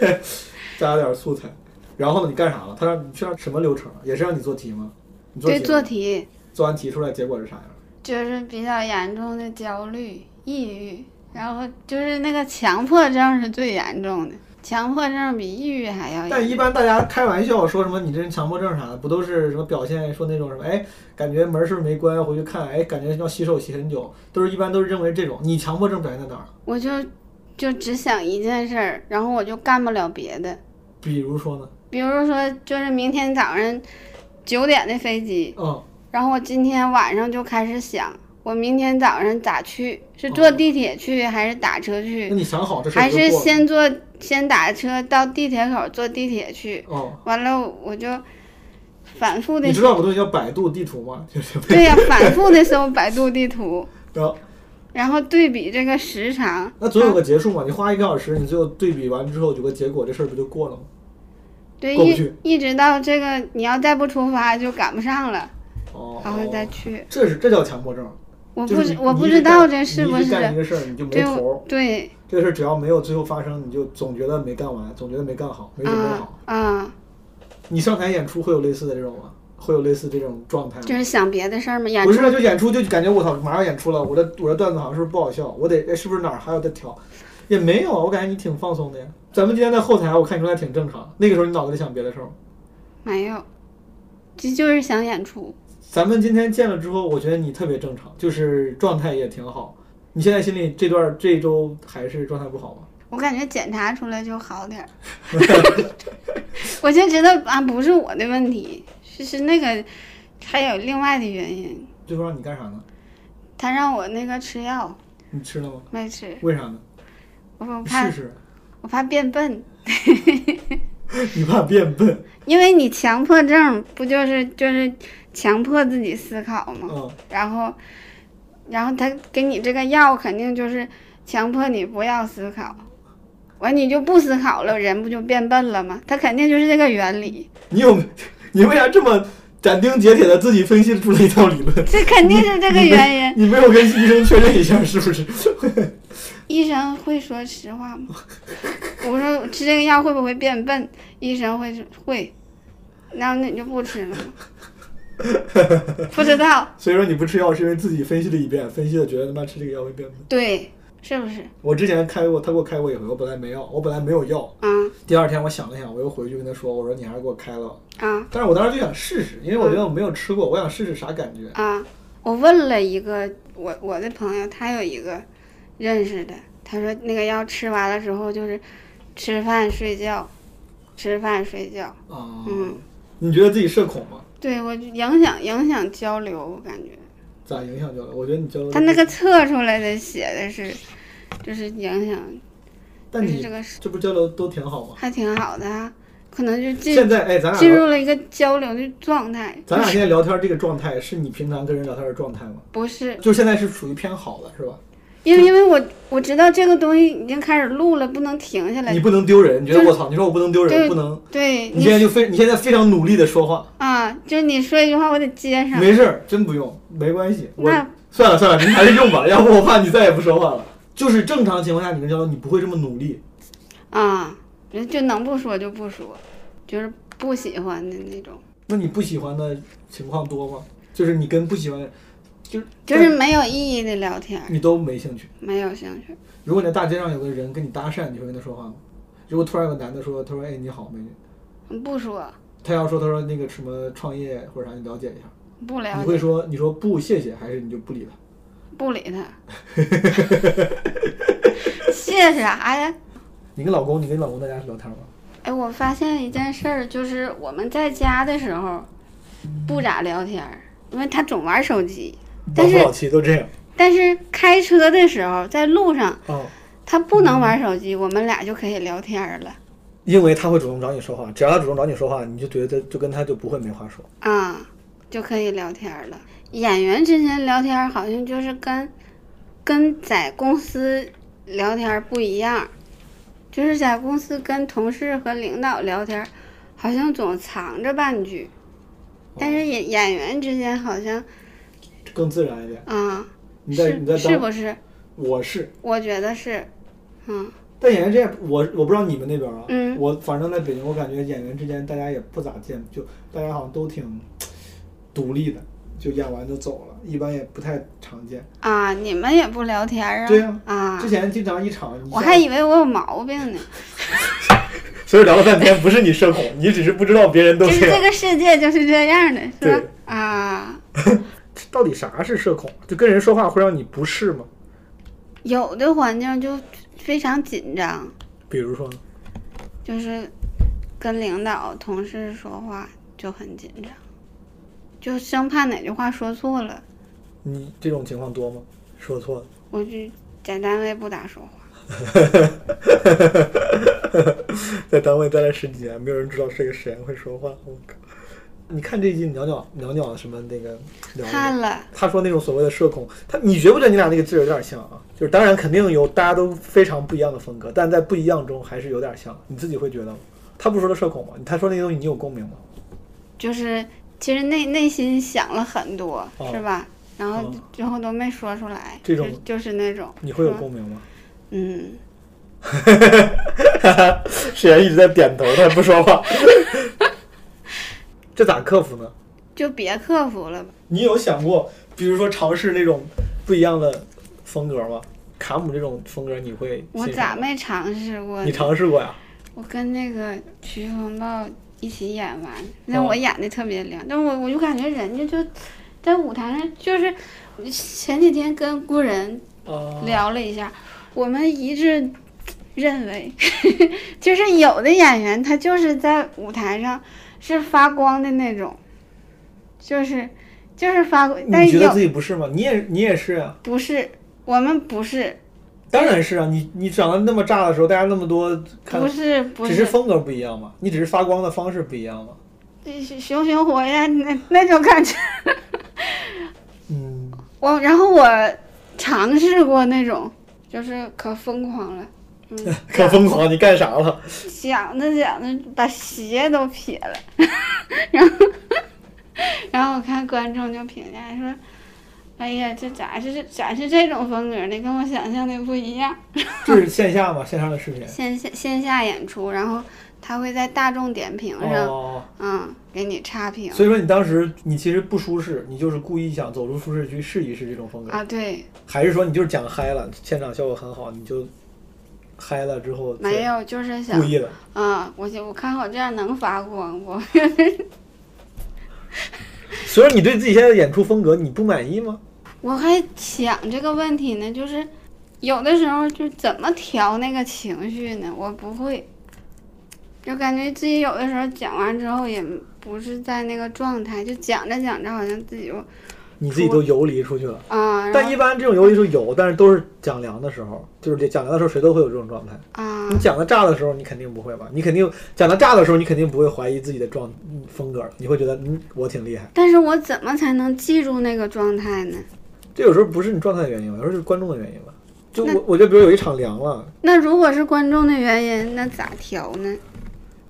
Speaker 2: 加点素材。然后呢，你干啥了？他让你去让什么流程啊？也是让你做题吗？你做
Speaker 1: 对做题
Speaker 2: 做完题出来结果是啥样？
Speaker 1: 就是比较严重的焦虑、抑郁，然后就是那个强迫症是最严重的，强迫症比抑郁还要严重。
Speaker 2: 但一般大家开玩笑说什么你这人强迫症啥的，不都是什么表现说那种什么哎，感觉门是不是没关，回去看哎，感觉要洗手洗很久，都是一般都是认为这种。你强迫症表现在哪儿？
Speaker 1: 我就就只想一件事儿，然后我就干不了别的。
Speaker 2: 比如说呢？
Speaker 1: 比如说，就是明天早上九点的飞机，
Speaker 2: 嗯，
Speaker 1: 然后我今天晚上就开始想，我明天早上咋去？是坐地铁去还是打车
Speaker 2: 那
Speaker 1: 去？
Speaker 2: 你想好这
Speaker 1: 还
Speaker 2: 就是
Speaker 1: 先坐先打车到地铁口坐地铁去？
Speaker 2: 哦，
Speaker 1: 完了我就反复的
Speaker 2: 你知道有个东西叫百度地图吗？就是
Speaker 1: 对呀、反复的搜百度地图，
Speaker 2: 然后
Speaker 1: 然后对比这个时长。
Speaker 2: 那总有个结束嘛，你花一个小时，你最后对比完之后有个结果，这事儿不就过了吗？
Speaker 1: 对，一一直到这个你要再不出发就赶不上了，
Speaker 2: 哦，
Speaker 1: 然后再去。
Speaker 2: 这是这叫强迫症，
Speaker 1: 我不
Speaker 2: 就
Speaker 1: 我不知道这是不
Speaker 2: 你干一
Speaker 1: 是
Speaker 2: 个事儿你就没
Speaker 1: 对
Speaker 2: 头儿，
Speaker 1: 对
Speaker 2: 这个事儿只要没有最后发生，你就总觉得没干完，总觉得没干好，没准备
Speaker 1: 啊
Speaker 2: 好。
Speaker 1: 啊，
Speaker 2: 你上台演出会有类似的这种吗？会有类似这种状态吗？
Speaker 1: 就是想别的事儿吗，演出
Speaker 2: 不是，就演出就感觉我操，马上演出了，我的我的段子好像是不是不好笑，我得哎是不是哪儿还要再调？也没有，我感觉你挺放松的呀。咱们今天在后台，我看你状态挺正常。那个时候你脑子里想别的事儿吗？
Speaker 1: 没有，这就是想演出。
Speaker 2: 咱们今天见了之后，我觉得你特别正常，就是状态也挺好。你现在心里这段这一周还是状态不好吗？
Speaker 1: 我感觉检查出来就好点儿，我就觉得啊，不是我的问题，是是那个还有另外的原因。
Speaker 2: 最后让你干啥呢？
Speaker 1: 他让我那个吃药，
Speaker 2: 你吃了吗？
Speaker 1: 没吃，
Speaker 2: 为啥呢？
Speaker 1: 我我怕
Speaker 2: 试试，
Speaker 1: 我怕变笨，
Speaker 2: 你怕变笨。
Speaker 1: 因为你强迫症不就是就是强迫自己思考嘛？
Speaker 2: 嗯，
Speaker 1: 然后，然后他给你这个药，肯定就是强迫你不要思考，完你就不思考了，人不就变笨了吗？他肯定就是这个原理，
Speaker 2: 你有你为啥这么斩钉截铁的自己分析出了一套理论？
Speaker 1: 这肯定是这个原因。
Speaker 2: 你没有跟医生确认一下是不是？
Speaker 1: 医生会说实话吗？我说吃这个药会不会变笨？医生会会，然后那你就不吃了吗？不知道，
Speaker 2: 所以说你不吃药是因为自己分析了一遍，分析的觉得他妈吃这个药会变笨。
Speaker 1: 对，是不是？
Speaker 2: 我之前开过，他给我开过一回，我本来没药，我本来没有药。
Speaker 1: 啊
Speaker 2: 第二天我想了想，我又回去跟他说，我说你还是给我开了。
Speaker 1: 啊
Speaker 2: 但是我当时就想试试，因为我觉得我没有吃过，我想试试啥感觉。
Speaker 1: 啊！我问了一个我我的朋友，他有一个认识的，他说那个药吃完了之后就是吃饭睡觉，吃饭睡觉。
Speaker 2: 啊，
Speaker 1: 嗯，
Speaker 2: 你觉得自己社恐吗？
Speaker 1: 对我就影响影响交流，我感觉
Speaker 2: 咋影响交流？我觉得你交流。
Speaker 1: 他那个，测出来的写的是，就是影响，
Speaker 2: 但你
Speaker 1: 就是这个
Speaker 2: 这不交流都挺好吗？
Speaker 1: 还挺好的啊，可能就进
Speaker 2: 现在哎，咱俩
Speaker 1: 进入了一个交流的状态。
Speaker 2: 咱俩现在聊天这个状态，是你平常跟人聊天的状态吗？
Speaker 1: 不是，
Speaker 2: 就现在是属于偏好的，是吧？
Speaker 1: 因为因为我我知道这个东西已经开始录了，不能停下来
Speaker 2: 你。不能丢人，你觉得我操？你说我不能丢人，
Speaker 1: 对
Speaker 2: 不能。
Speaker 1: 对
Speaker 2: 你现在就非你现在非常努力的说话，
Speaker 1: 啊，就是你说一句话，我得接上。
Speaker 2: 没事儿，真不用，没关系。我
Speaker 1: 那
Speaker 2: 算了算了，您还是用吧，要不我怕你再也不说话了。就是正常情况下，你跟交流，你不会这么努力。
Speaker 1: 啊，人就能不说就不说，就是不喜欢的那种，
Speaker 2: 那你不喜欢的情况多吗？就是你跟不喜欢，就是
Speaker 1: 就是没有意义的聊天，
Speaker 2: 你都没兴趣。
Speaker 1: 没有兴趣。
Speaker 2: 如果你在大街上有个人跟你搭讪，你会跟他说话吗？如果突然有个男的说，他说：“哎，你好，美女。
Speaker 1: 不说，”
Speaker 2: 他要说他说那个什么创业或者啥，你了解一下。
Speaker 1: 不了
Speaker 2: 你会，说你说不谢谢，还是你就不理他？
Speaker 1: 不理他。谢啥呀？
Speaker 2: 你跟老公，你跟老公在家是聊天吗？
Speaker 1: 哎，我发现一件事儿，就是我们在家的时候不咋聊天儿，因为他总玩手机。但是
Speaker 2: 老夫老妻都这样。
Speaker 1: 但是开车的时候在路上，
Speaker 2: 哦，
Speaker 1: 他不能玩手机，我们俩就可以聊天了
Speaker 2: 因为他会主动找你说话，只要他主动找你说话，你就觉得就跟他就不会没话说。
Speaker 1: 啊，就可以聊天了。演员之间聊天好像就是跟跟在公司聊天不一样，就是在公司跟同事和领导聊天，好像总藏着半句，但是演演员之间好像
Speaker 2: 更自然一点。
Speaker 1: 啊，
Speaker 2: 你在你在当
Speaker 1: 是不是？
Speaker 2: 我是，
Speaker 1: 我觉得是，嗯
Speaker 2: 但演员之间，我我不知道你们那边啊，
Speaker 1: 嗯
Speaker 2: 我反正在北京，我感觉演员之间大家也不咋见，就大家好像都挺独立的，就演完就走了，一般也不太常见。
Speaker 1: 啊，你们也不聊天啊？
Speaker 2: 对呀
Speaker 1: 啊
Speaker 2: 之，前经常一场，
Speaker 1: 我还以为我有毛病呢。
Speaker 2: 所以聊了半天，不是你社恐，你只是不知道别人都
Speaker 1: 就是
Speaker 2: 这样。
Speaker 1: 这个世界就是这样的，是吧？啊，
Speaker 2: 到底啥是社恐？就跟人说话会让你不适吗？
Speaker 1: 有的环境就非常紧张，
Speaker 2: 比如说呢？
Speaker 1: 就是跟领导、同事说话就很紧张，就生怕哪句话说错了，
Speaker 2: 你这种情况多吗？说错了。
Speaker 1: 我就在单位不咋说话。
Speaker 2: 在单位待了十几年，没有人知道这个实验会说话。我靠！你看这一季鸟鸟鸟鸟什么那个聊
Speaker 1: 看了，
Speaker 2: 他说那种所谓的社恐，他你觉不觉得你俩那个字有点像啊？就是当然肯定有大家都非常不一样的风格，但在不一样中还是有点像。你自己会觉得吗？他不说的社恐吗？他说那些东西你有共鸣吗？
Speaker 1: 就是其实内内心想了很多，
Speaker 2: 哦
Speaker 1: 是吧？然后
Speaker 2: 哦
Speaker 1: 最后都没说出来，
Speaker 2: 这种
Speaker 1: 就就是那种，
Speaker 2: 你会有共鸣吗？
Speaker 1: 嗯，
Speaker 2: 沈岩一直在点头，他不说话。这咋克服呢？
Speaker 1: 就别克服了吧。
Speaker 2: 你有想过，比如说尝试那种不一样的风格吗？卡姆这种风格你会
Speaker 1: 我？咋没尝试过？
Speaker 2: 你尝试过呀？
Speaker 1: 我跟那个《徐风暴》一起演完，那
Speaker 2: 哦
Speaker 1: 我演的特别亮，但我我就感觉人家就在舞台上，就是前几天跟故人
Speaker 2: 啊，
Speaker 1: 聊了一下，我们一致认为，就是有的演员他就是在舞台上是发光的那种，就是就是发光，但
Speaker 2: 你觉得自己不是吗？你也你也是啊，
Speaker 1: 不是我们不是
Speaker 2: 当然是啊。你你长得那么炸的时候，大家那么多看
Speaker 1: 不，是不是
Speaker 2: 只是风格不一样嘛，你只是发光的方式不一样嘛。
Speaker 1: 是熊熊火焰那那种感觉。
Speaker 2: 嗯，
Speaker 1: 我然后我尝试过那种，就是可疯狂了，嗯，
Speaker 2: 可疯狂，你干啥了？
Speaker 1: 想着想着把鞋都撇了，然后然后我看观众就评价说。哎呀，这咋是咋是这种风格的？跟我想象的不一样。
Speaker 2: 这是线下吗？线上的视频？
Speaker 1: 线下线下演出，然后他会在大众点评上，
Speaker 2: 哦，
Speaker 1: 嗯，给你差评
Speaker 2: 所以说你当时你其实不舒适，你就是故意想走出舒适区试一试这种风格，
Speaker 1: 啊。对，
Speaker 2: 还是说你就是讲嗨了，现场效果很好，你就嗨了之后
Speaker 1: 没有，就是想
Speaker 2: 故意的？
Speaker 1: 啊，我就我看我这样能发光不？
Speaker 2: 所以你对自己现在的演出风格你不满意吗？
Speaker 1: 我还想这个问题呢，就是有的时候就怎么调那个情绪呢？我不会，就感觉自己有的时候讲完之后也不是在那个状态，就讲着讲着好像自己就
Speaker 2: 你自己都游离出去了。
Speaker 1: 啊，
Speaker 2: 但一般这种游离时候有，但是都是讲凉的时候，就是讲凉的时候谁都会有这种状态。
Speaker 1: 啊
Speaker 2: 你讲到炸的时候，你肯定不会吧？你肯定讲到炸的时候，你肯定不会怀疑自己的状嗯风格，你会觉得嗯我挺厉害。
Speaker 1: 但是我怎么才能记住那个状态呢？
Speaker 2: 这有时候不是你状态的原因吧，有时候是观众的原因吧。就我我觉得，比如有一场凉了，
Speaker 1: 那如果是观众的原因，那咋调呢？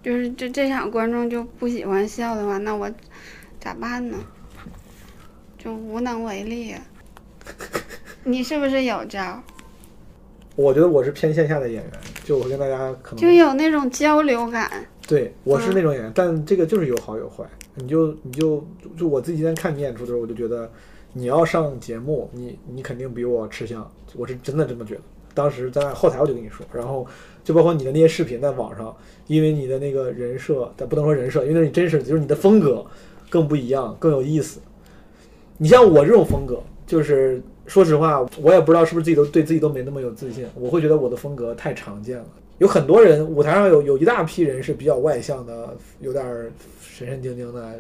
Speaker 1: 就是这这场观众就不喜欢笑的话，那我咋办呢？就无能为力、你是不是有招？
Speaker 2: 我觉得我是偏线下的演员，就我跟大家可能
Speaker 1: 就有那种交流感。
Speaker 2: 对，我是
Speaker 1: 嗯
Speaker 2: 那种演员，但这个就是有好有坏。你就你就就我自己今天看你演出的时候，我就觉得你要上节目，你你肯定比我吃香，我是真的这么觉得。当时在后台我就跟你说，然后就包括你的那些视频在网上，因为你的那个人设，但不能说人设，因为那是你真实的，就是你的风格更不一样，更有意思。你像我这种风格，就是说实话，我也不知道是不是自己都对自己都没那么有自信，我会觉得我的风格太常见了。有很多人，舞台上有有一大批人是比较外向的，有点神神经经的，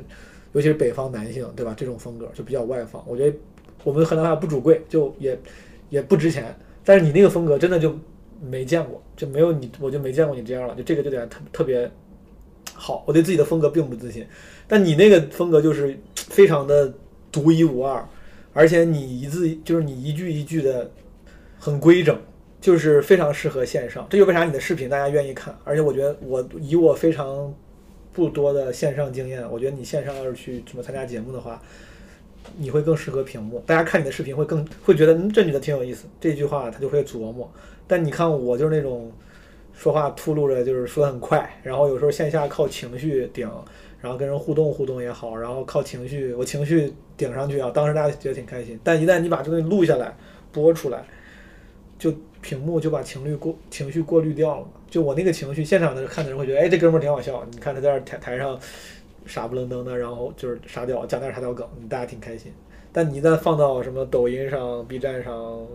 Speaker 2: 尤其是北方男性，对吧？这种风格就比较外放。我觉得我们河南话不主贵，就也也不值钱。但是你那个风格真的就没见过，就没有你，我就没见过你这样了。就这个就得特特别好，我对自己的风格并不自信，但你那个风格就是非常的独一无二，而且你一字就是你一句一句的很规整，就是非常适合线上。这就为啥你的视频大家愿意看，而且我觉得我以我非常不多的线上经验，我觉得你线上要是去什么参加节目的话，你会更适合屏幕，大家看你的视频会更会觉得嗯这女的挺有意思，这句话他就会琢磨。但你看我就是那种说话秃噜着，就是说的很快，然后有时候线下靠情绪顶，然后跟人互动互动也好，然后靠情绪我情绪顶上去啊，当时大家觉得挺开心。但一旦你把这个东西录下来播出来，就屏幕就把情绪过情绪过滤掉了。就我那个情绪，现场的看的人会觉得，哎，这哥们儿挺好笑。你看他在这台台上傻不愣登的，然后就是傻屌讲点傻屌梗，大家挺开心。但你一旦放到什么抖音上、B 站上、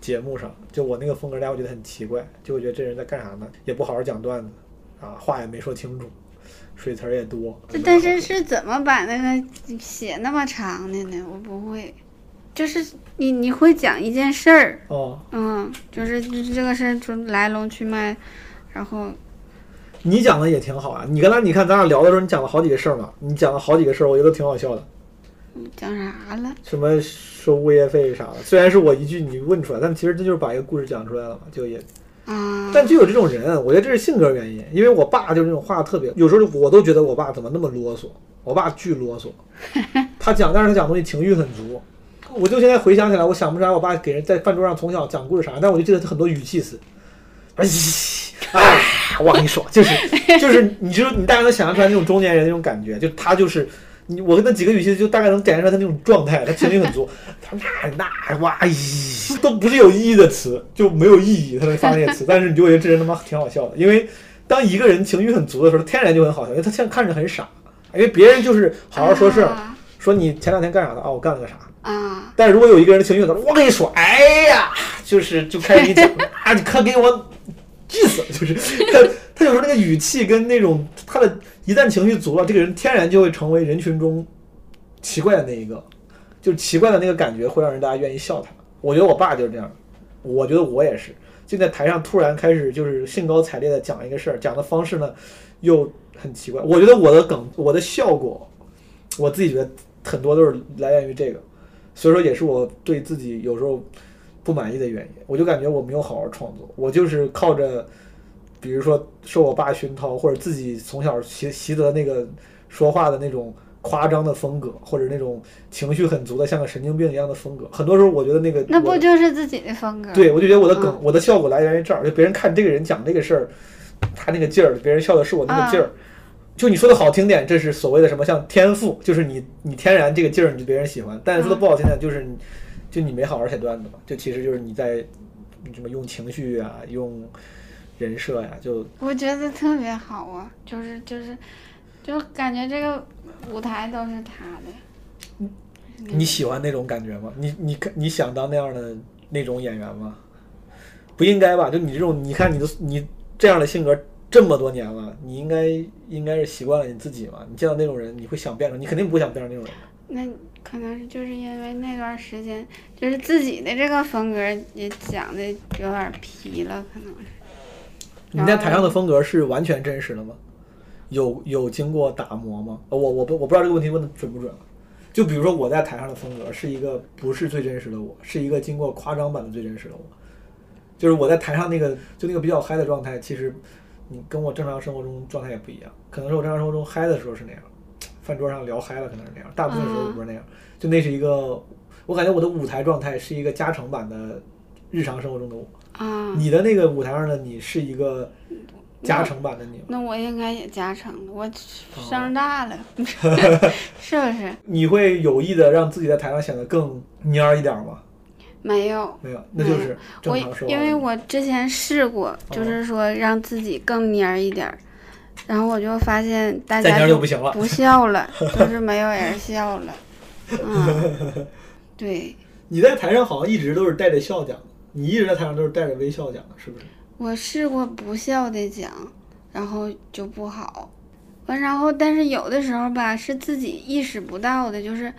Speaker 2: 节目上，就我那个风格，大家会觉得很奇怪，就会觉得这人在干啥呢？也不好好讲段子，啊，话也没说清楚，水词儿也多。
Speaker 1: 这但是是怎么把那个写那么长的呢？我不会，就是你你会讲一件事儿，
Speaker 2: 哦，
Speaker 1: 嗯，就是就是这个事儿从来龙去脉，然后
Speaker 2: 你讲的也挺好啊。你刚才你看咱俩聊的时候，你讲了好几个事儿嘛，你讲了好几个事儿，我觉得挺好笑的。
Speaker 1: 讲啥了？
Speaker 2: 什么收物业费啥的，虽然是我一句你问出来，但其实这就是把一个故事讲出来了嘛，就也。
Speaker 1: 啊，
Speaker 2: 但就有这种人，我觉得这是性格原因。因为我爸就是那种话特别，有时候我都觉得我爸怎么那么啰嗦。我爸巨啰嗦，他讲，但是他讲东西情绪很足。我就现在回想起来，我想不出来我爸给人在饭桌上从小讲故事啥，但我就记得他很多语气词。哎，哎，我跟你说，就是就是，你就你大概能想象出来那种中年人那种感觉，就他就是你，我跟他几个语气就大概能展现出来他那种状态，他情绪很足，他那那哇咦，都不是有意义的词，就没有意义，他能发那些词，但是你就觉得这人他妈挺好笑的，因为当一个人情绪很足的时候，天然就很好笑，因为他现在看着很傻，因为别人就是好好说事儿，
Speaker 1: 啊。
Speaker 2: 说你前两天干啥的啊，我干了个啥。
Speaker 1: 啊，
Speaker 2: 但如果有一个人情绪很足，我跟你说，哎呀，就是就开始给你讲 啊，你看给我气死了，就是。他 他有时候那个语气跟那种他的一旦情绪足了，这个人天然就会成为人群中奇怪的那一个，就是奇怪的那个感觉会让人大家愿意笑他。我觉得我爸就是这样，我觉得我也是，就在台上突然开始就是兴高采烈的讲一个事儿，讲的方式呢又很奇怪。我觉得我的梗，我的效果，我自己觉得很多都是来源于这个，所以说也是我对自己有时候不满意的原因。我就感觉我没有好好创作，我就是靠着，比如说受我爸熏陶，或者自己从小习习得那个说话的那种夸张的风格，或者那种情绪很足的像个神经病一样的风格。很多时候我觉得那个
Speaker 1: 那不就是自己的风格？
Speaker 2: 对，我就觉得我的梗，
Speaker 1: 嗯
Speaker 2: 我的效果来源于这儿，就别人看这个人讲这个事儿，他那个劲儿，别人笑的是我那个劲儿。就你说的好听点，这是所谓的什么像天赋，就是你你天然这个劲儿，你就别人喜欢。但是说的不好听点，就是你就你没好好写段子嘛，就其实就是你在什么用情绪啊，用人设呀、就
Speaker 1: 我觉得特别好啊，就是就是，就感觉这个舞台都是他的。
Speaker 2: 你喜欢那种感觉吗？你你你想当那样的那种演员吗？不应该吧？就你这种，你看你的你这样的性格这么多年了，你应该应该是习惯了你自己嘛。你见到那种人，你会想变成，你肯定不会想变成那种人。
Speaker 1: 那可能是就是因为那段时间，就是自己的这个风格也讲的有点皮了，可能是。
Speaker 2: 你在台上的风格是完全真实的吗？有有经过打磨吗？呃我我不我不知道这个问题问的准不准啊。就比如说我在台上的风格是一个不是最真实的我，是一个经过夸张版的最真实的我。就是我在台上那个就那个比较嗨的状态，其实你跟我正常生活中状态也不一样。可能是我正常生活中嗨的时候是那样，饭桌上聊嗨了可能是那样，大部分时候不是那样。就那是一个，我感觉我的舞台状态是一个加成版的日常生活中的我。
Speaker 1: 啊，
Speaker 2: 你的那个舞台上的你是一个加成版的你吗？
Speaker 1: 那我应该也加成了，我
Speaker 2: 哦
Speaker 1: 声大了，是不是？
Speaker 2: 你会有意的让自己在台上显得更蔫儿一点吗？
Speaker 1: 没有，
Speaker 2: 没有，那就是正
Speaker 1: 我。因为我之前试过，就是说让自己更蔫儿一点儿，然后我就发现大家
Speaker 2: 就不行了
Speaker 1: 不笑了，就是没有人笑了。嗯，对，
Speaker 2: 你在台上好像一直都是带着笑讲的，你一直在台上都是带着微笑讲的，是不是？
Speaker 1: 我试过不笑的讲，然后就不好。完，然后但是有的时候吧，是自己意识不到的，就是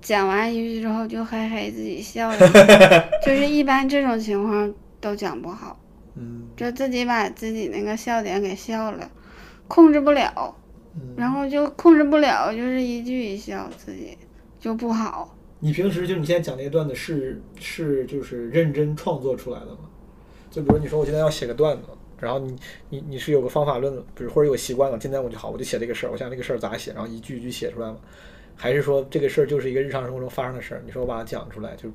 Speaker 1: 讲完一句之后就嘿嘿自己笑了，就是一般这种情况都讲不好，
Speaker 2: 嗯
Speaker 1: 就自己把自己那个笑点给笑了，控制不了，
Speaker 2: 嗯。
Speaker 1: 然后就控制不了，就是一句一笑，自己就不好。
Speaker 2: 你平时就你现在讲那些段子是是就是认真创作出来的吗？就比如你说我现在要写个段子，然后你你你是有个方法论，比如或者有习惯了，今天我就好我就写这个事儿，我想这个事儿咋写，然后一句一句写出来吗？还是说这个事儿就是一个日常生活中发生的事儿？你说我把它讲出来，就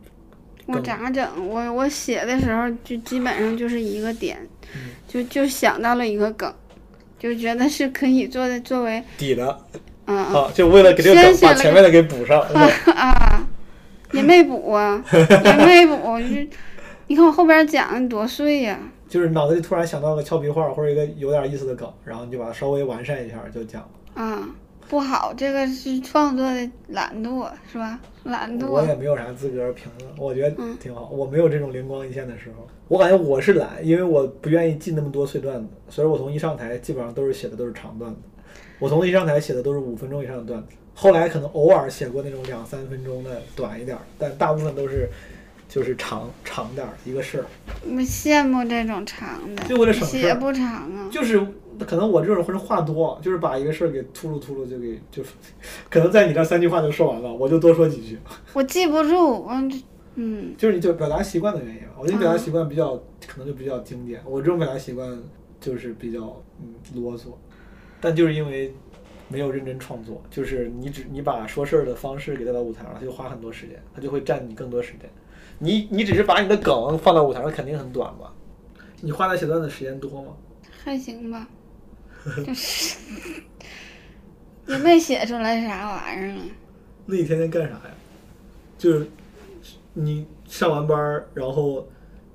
Speaker 1: 我咋整？我我写的时候就基本上就是一个点，
Speaker 2: 嗯
Speaker 1: 就就想到了一个梗，就觉得是可以做的作为
Speaker 2: 底的
Speaker 1: 嗯
Speaker 2: 啊，就为了给这个梗把前面的给补上。
Speaker 1: 啊，也 没补啊，也没补，就你看我后边讲的多碎呀、
Speaker 2: 就是脑子里突然想到个俏皮话或者一个有点意思的梗，然后你就把它稍微完善一下就讲了。
Speaker 1: 啊，不好，这个是创作的懒惰是吧？懒惰
Speaker 2: 我也，没有啥资格评论，我觉得
Speaker 1: 嗯
Speaker 2: 挺好。我没有这种灵光一现的时候，我感觉我是懒，因为我不愿意记那么多碎段子，所以我从一上台基本上都是写的都是长段子。我从一上台写的都是五分钟以上的段子，后来可能偶尔写过那种两三分钟的短一点儿，但大部分都是就是长长点儿一个事儿。
Speaker 1: 我羡慕这种长的，
Speaker 2: 就为了省事儿
Speaker 1: 写不长啊。
Speaker 2: 就是可能我这种人话多，就是把一个事儿给秃噜秃噜就给 就，可能在你这三句话就说完了，我就多说几句。
Speaker 1: 我记不住，我嗯，
Speaker 2: 就是你就表达习惯的原因吧。我觉得表达习惯比较、可能就比较经典。我这种表达习惯就是比较嗯啰嗦，但就是因为没有认真创作，就是你只你把说事儿的方式给带到舞台上，他就花很多时间，他就会占你更多时间。你你只是把你的梗放到舞台上，肯定很短吧？你花在写段子时间多吗？
Speaker 1: 还行吧，就 是也没写出来啥玩意儿啊。
Speaker 2: 那你天天干啥呀？就是你上完班儿，然后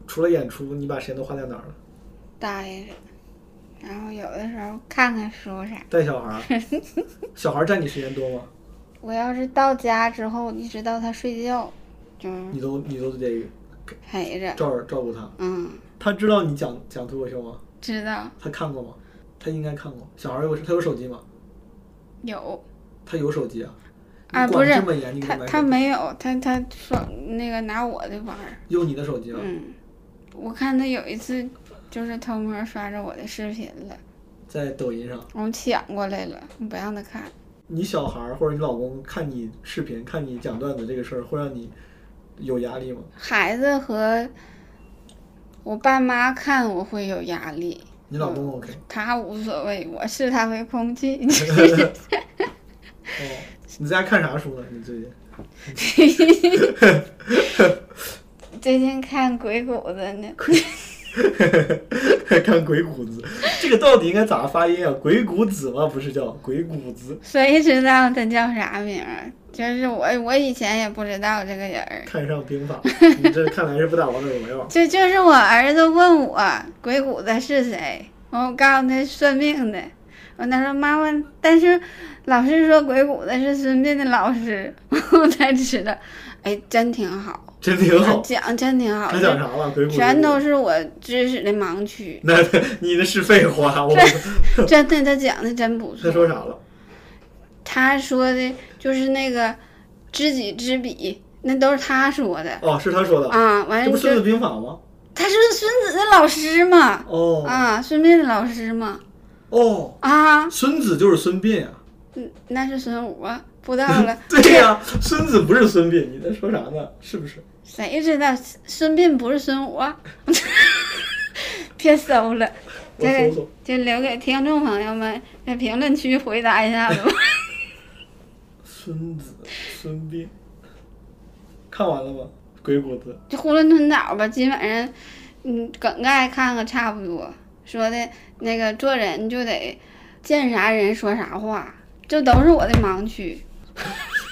Speaker 2: 除了演出，你把时间都花在哪儿了？
Speaker 1: 待着，然后有的时候看看书啥。
Speaker 2: 带小孩儿，小孩儿占你时间多吗？
Speaker 1: 我要是到家之后，一直到他睡觉，就是
Speaker 2: 你都你都得
Speaker 1: 陪着。
Speaker 2: 照着照顾他。
Speaker 1: 嗯，
Speaker 2: 他知道你讲讲脱口秀吗？
Speaker 1: 知道
Speaker 2: 他看过吗？他应该看过。小孩儿有他有手机吗？
Speaker 1: 有
Speaker 2: 他有手机啊？
Speaker 1: 啊，不是他他没有，他他说那个拿我的玩儿。
Speaker 2: 用你的手机啊？
Speaker 1: 嗯，我看他有一次就是偷摸刷着我的视频了，
Speaker 2: 在抖音上，
Speaker 1: 我抢过来了，我不让他看。
Speaker 2: 你小孩儿或者你老公看你视频、看你讲段子这个事儿，会让你有压力吗？
Speaker 1: 孩子和我爸妈看我会有压力，
Speaker 2: 你老公 OK？
Speaker 1: 他无所谓，我视他为空气。
Speaker 2: 哦，你在家看啥书呢？你最近？
Speaker 1: 最近看鬼谷子呢，
Speaker 2: 看鬼谷子，这个到底应该咋发音啊？鬼谷子吗？不是叫鬼谷子？
Speaker 1: 谁知道他叫啥名儿？就是我，我以前也不知道这个人儿。
Speaker 2: 看上兵法，你这看来是不打王者荣耀。
Speaker 1: 就就是我儿子问我鬼谷子是谁，完我告诉他算命的，完他说妈妈，但是老师说鬼谷子是孙膑的老师，我才知道，哎，真挺好，
Speaker 2: 真挺好。
Speaker 1: 讲真挺好，
Speaker 2: 他讲啥了？鬼谷
Speaker 1: 全都是我知识的盲区，
Speaker 2: 那 你那是废话，我
Speaker 1: 真的他讲的真不错。
Speaker 2: 他说啥了？
Speaker 1: 他说的就是那个知己知彼，那都是他说的
Speaker 2: 哦，是他说的，
Speaker 1: 啊。完了
Speaker 2: 这不《孙子兵法》吗？
Speaker 1: 他是孙子的老师嘛，
Speaker 2: 哦
Speaker 1: 啊，孙膑的老师嘛，
Speaker 2: 哦，
Speaker 1: 啊，
Speaker 2: 孙子就是孙膑啊。
Speaker 1: 嗯，那是孙武啊，不 知道了
Speaker 2: 对呀、孙子不是孙膑，你在说啥呢？是不是？
Speaker 1: 谁知道孙膑不是孙武啊？别搜 了。就留给听众朋友们在评论区回答一下子吧。
Speaker 2: 孙子孙膑，看完了吗？鬼谷子。
Speaker 1: 就囫囵吞枣吧，基本上，嗯，梗概看个差不多。说的那个做人就得见啥人说啥话，这都是我的盲区。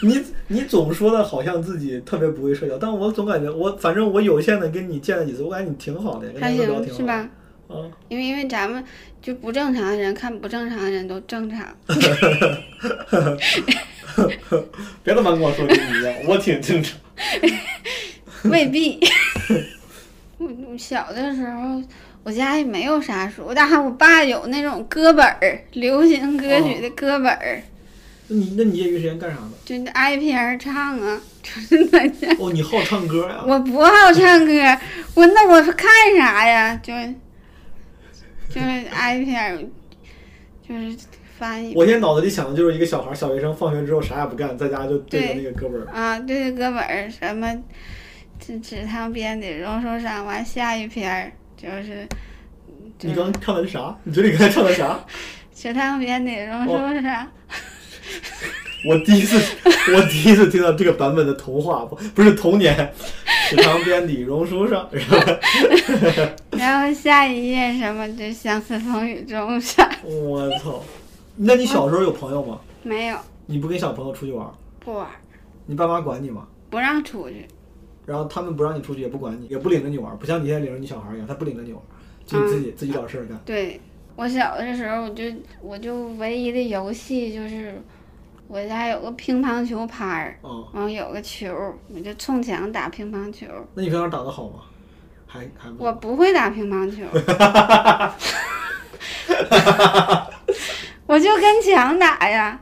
Speaker 2: 你你总说的好像自己特别不会社交，但我总感觉我反正我有限的跟你见了几次，我感觉你挺好的，跟
Speaker 1: 还
Speaker 2: 大家聊挺好的。
Speaker 1: 行是吧？
Speaker 2: 啊，
Speaker 1: 因为因为咱们就不正常的人看不正常的人都正常，
Speaker 2: 别他妈跟我说跟你一样，我挺正常。
Speaker 1: 未必。我我小的时候，我家也没有啥书，但是我爸有那种歌本儿，流行歌曲的歌本儿，
Speaker 2: 那你那你业余时间干啥呢？
Speaker 1: 就挨片儿唱啊，就是在家。
Speaker 2: 哦，你好唱歌呀？
Speaker 1: 我不好唱歌，我那我是看啥呀？就就是挨片儿，就是翻译
Speaker 2: 我现在脑子里想的就是一个小孩儿，小学生放学之后啥也不干，在家就对着那个歌本儿。
Speaker 1: 啊，对着歌本儿什么纸纸汤编的榕树上，完下一篇儿就是
Speaker 2: 你刚唱的是啥？你嘴里刚才唱的啥？
Speaker 1: 池塘边的榕树上，
Speaker 2: 我第一次，我第一次听到这个版本的童话，不不是童年。池塘边的榕树上，然后
Speaker 1: 然后下一页什么就相思风雨中上，
Speaker 2: 我操！那你小时候有朋友吗？
Speaker 1: 没有
Speaker 2: 你不跟小朋友出去玩，
Speaker 1: 不玩，
Speaker 2: 你爸妈管你吗？
Speaker 1: 不让出去。
Speaker 2: 然后他们不让你出去，也不管你，也不领着你玩，不像你现在领着你小孩一样，他不领着你玩，就你自己、自己找事儿干。
Speaker 1: 对我小的时候，我就我就唯一的游戏就是我家有个乒乓球拍儿，
Speaker 2: 哦，
Speaker 1: 完后有个球，我就冲墙打乒乓球。
Speaker 2: 那你平常打的好吗？还还不
Speaker 1: 我不会打乒乓球，我就跟墙打呀，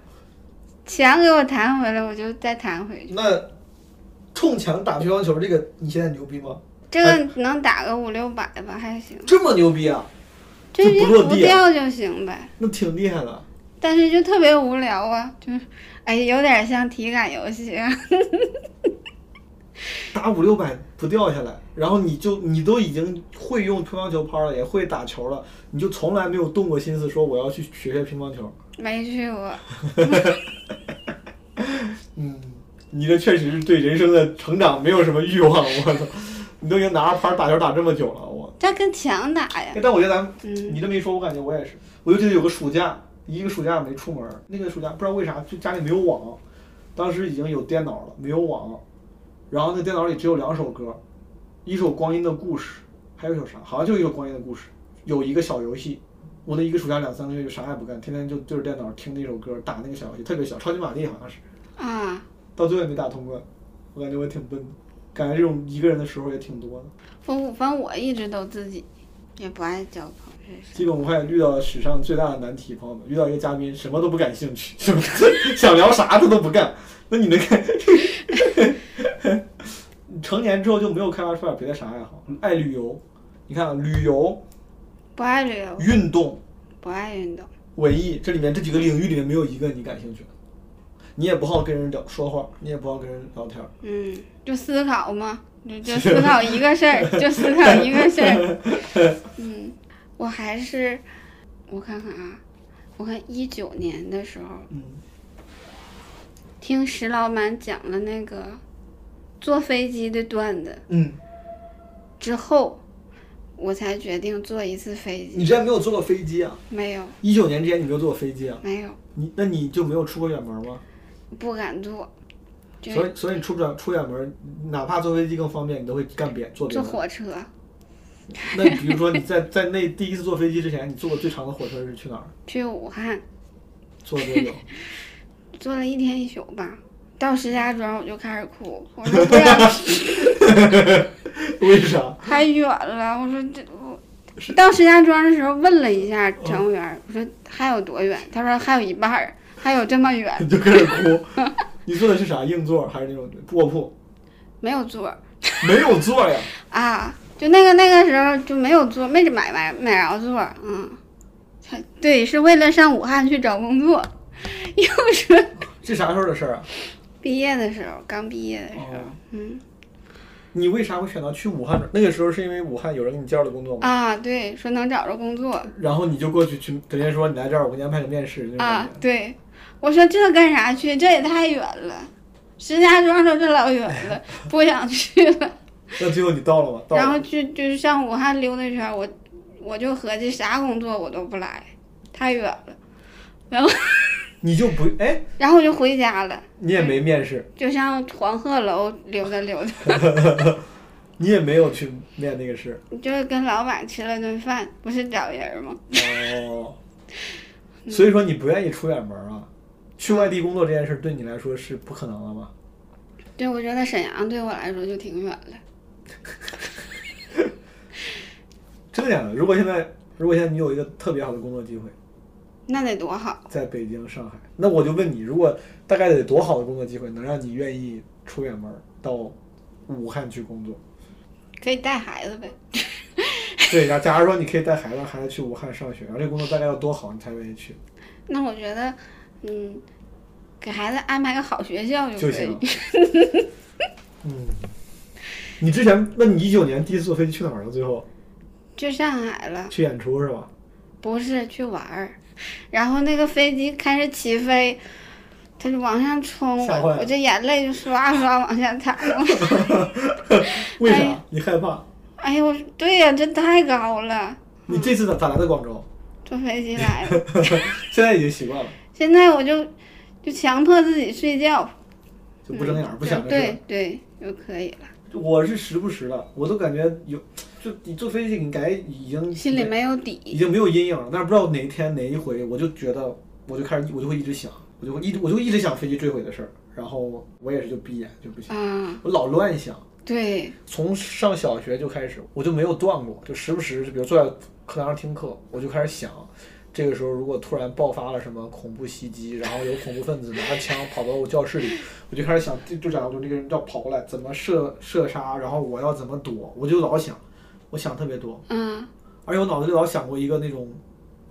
Speaker 1: 墙给我弹回来，我就再弹回去。
Speaker 2: 那冲墙打乒乓球，这个你现在牛逼吗？
Speaker 1: 这个能打个五六百吧，还行，
Speaker 2: 这么牛逼啊？
Speaker 1: 这
Speaker 2: 就不落地啊
Speaker 1: 掉就行呗。
Speaker 2: 那挺厉害的。
Speaker 1: 但是就特别无聊啊，就是哎，有点像体感游戏啊。
Speaker 2: 打五六百不掉下来，然后你就你都已经会用乒乓球拍了，也会打球了，你就从来没有动过心思说我要去学学乒乓球。
Speaker 1: 没去过，
Speaker 2: 嗯，你这确实是对人生的成长没有什么欲望，我操！你都已经拿着拍打球打这么久了，我。
Speaker 1: 这跟墙打呀。
Speaker 2: 但我觉得咱们
Speaker 1: 嗯
Speaker 2: 你这么一说，我感觉我也是。我就记得有个暑假，一个暑假没出门儿，那个暑假不知道为啥就家里没有网，当时已经有电脑了，没有网，然后那电脑里只有两首歌，一首《光阴的故事》，还有一首啥？好像就一首《光阴的故事》，有一个小游戏。我那一个暑假两三个月就啥也不干，天天就对着电脑听那首歌，打那个小游戏，特别小，超级玛丽好像是，
Speaker 1: 啊，
Speaker 2: 到最后也没打通关，我感觉我挺笨的，感觉这种一个人的时候也挺多的。
Speaker 1: 反反正我一直都自己，也不爱交朋友。
Speaker 2: 基本无害遇到了史上最大的难题，朋友们，遇到一个嘉宾什么都不感兴趣，是不是？想聊啥他都不干，那你能看？成年之后就没有开发出来别的啥爱好，爱旅游，你看啊旅游、
Speaker 1: 不爱旅游，
Speaker 2: 运动、
Speaker 1: 不爱运动。
Speaker 2: 文艺，这里面这几个领域里面没有一个你感兴趣的，你也不好跟人聊说话，你也不好跟人聊天儿，
Speaker 1: 嗯，就思考嘛，就就 思考一个事儿，就思考一个事儿。嗯，我还是，我看看啊，我看一九年的时候
Speaker 2: 嗯，
Speaker 1: 听石老板讲了那个坐飞机的段子
Speaker 2: 嗯，
Speaker 1: 之后，我才决定坐一次飞机你。
Speaker 2: 之前没有坐过飞机啊？
Speaker 1: 没有，
Speaker 2: 一九年之前你没有坐过飞机啊？
Speaker 1: 没有，
Speaker 2: 你那你就没有出过远门吗？
Speaker 1: 不敢坐，
Speaker 2: 所以所以你出不了出远门，哪怕坐飞机更方便，你都会干别坐别的。
Speaker 1: 坐火车。
Speaker 2: 那比如说你在在那第一次坐飞机之前，你坐过最长的火车是去哪儿？
Speaker 1: 去武汉，
Speaker 2: 坐了多久？
Speaker 1: 坐了一天一宿吧。到石家庄我就开始哭，我说不让去，
Speaker 2: 为啥？
Speaker 1: 太远了。我说这我到石家庄的时候问了一下乘务员，我说还有多远？他说还有一半儿，还有这么远，
Speaker 2: 你就开始哭。你坐的是啥？硬座还是那种卧铺？
Speaker 1: 没有座
Speaker 2: 没有座呀。
Speaker 1: 啊。就那个那个时候就没有座，没买买买着座，嗯，才对，是为了上武汉去找工作。又说
Speaker 2: 这 啥时候的事儿啊？
Speaker 1: 毕业的时候，刚毕业的时候，
Speaker 2: 哦
Speaker 1: 嗯
Speaker 2: 你为啥会选择去武汉？那个时候是因为武汉有人给你介绍的工作吗？
Speaker 1: 啊，对，说能找着工作
Speaker 2: 然后你就过去去直接说你来这儿，我给你安排个面试
Speaker 1: 啊。，对，我说这干啥去？这也太远了，石家庄都这老远了，不想去了。
Speaker 2: 那最后你到了吗？到
Speaker 1: 然后。就就是上武汉溜达一圈儿，我我就合计啥工作我都不来，太远了。然后
Speaker 2: 你就不哎，
Speaker 1: 然后我就回家了，
Speaker 2: 你也没面试，
Speaker 1: 就像黄鹤楼溜达溜达，
Speaker 2: 你也没有去面那个试。
Speaker 1: 就是跟老板吃了顿饭，不是找人吗？
Speaker 2: 哦，所以说你不愿意出远门啊？去外地工作这件事对你来说是不可能了吗？
Speaker 1: 对，我觉得沈阳对我来说就挺远了。
Speaker 2: 真的假的？如果现在，如果现在你有一个特别好的工作机会，
Speaker 1: 那得多好。
Speaker 2: 在北京、上海。那我就问你，如果大概得多好的工作机会，能让你愿意出远门到武汉去工作？
Speaker 1: 可以带孩子呗。
Speaker 2: 对，然后假如说你可以带孩子，孩子去武汉上学，然后这个工作大概要多好，你才愿意去？
Speaker 1: 那我觉得，嗯，给孩子安排个好学校就
Speaker 2: 就
Speaker 1: 可以
Speaker 2: 行。嗯，你之前，那你一九年第一次坐飞机去哪儿了？最后
Speaker 1: 去上海了，
Speaker 2: 去演出是吧？
Speaker 1: 不是去玩儿。然后那个飞机开始起飞，它就往上冲，
Speaker 2: 吓坏了
Speaker 1: 我这眼泪就刷刷往下淌。
Speaker 2: 为啥？
Speaker 1: 哎
Speaker 2: 你害怕？
Speaker 1: 哎呦，对呀、这太高了，
Speaker 2: 你这次咋咋来的广州？
Speaker 1: 坐飞机来的。
Speaker 2: 现在已经习惯了，
Speaker 1: 现在我就就强迫自己睡觉，
Speaker 2: 就不睁眼儿，不想这事儿。
Speaker 1: 对对就可以了，
Speaker 2: 我是时不时的，我都感觉有，就你坐飞机，你感觉已经
Speaker 1: 心里没有底。已。
Speaker 2: 经没有阴影了，但是不知道哪一天哪一回，我就觉得，我就开始，我就会一直想，我就会一直，我就一直想飞机坠毁的事儿，然后我也是就闭眼就不行，
Speaker 1: 啊，
Speaker 2: 我老乱想，
Speaker 1: 对，
Speaker 2: 从上小学就开始，我就没有断过，就时不时，就比如坐在课堂上听课，我就开始想，这个时候如果突然爆发了什么恐怖袭击，然后有恐怖分子拿着枪跑到我教室里，我就开始想，就就假如就这个人要跑过来，怎么射射杀，然后我要怎么躲，我就老想，我想特别多，
Speaker 1: 嗯，
Speaker 2: 而且我脑子里老想过一个那种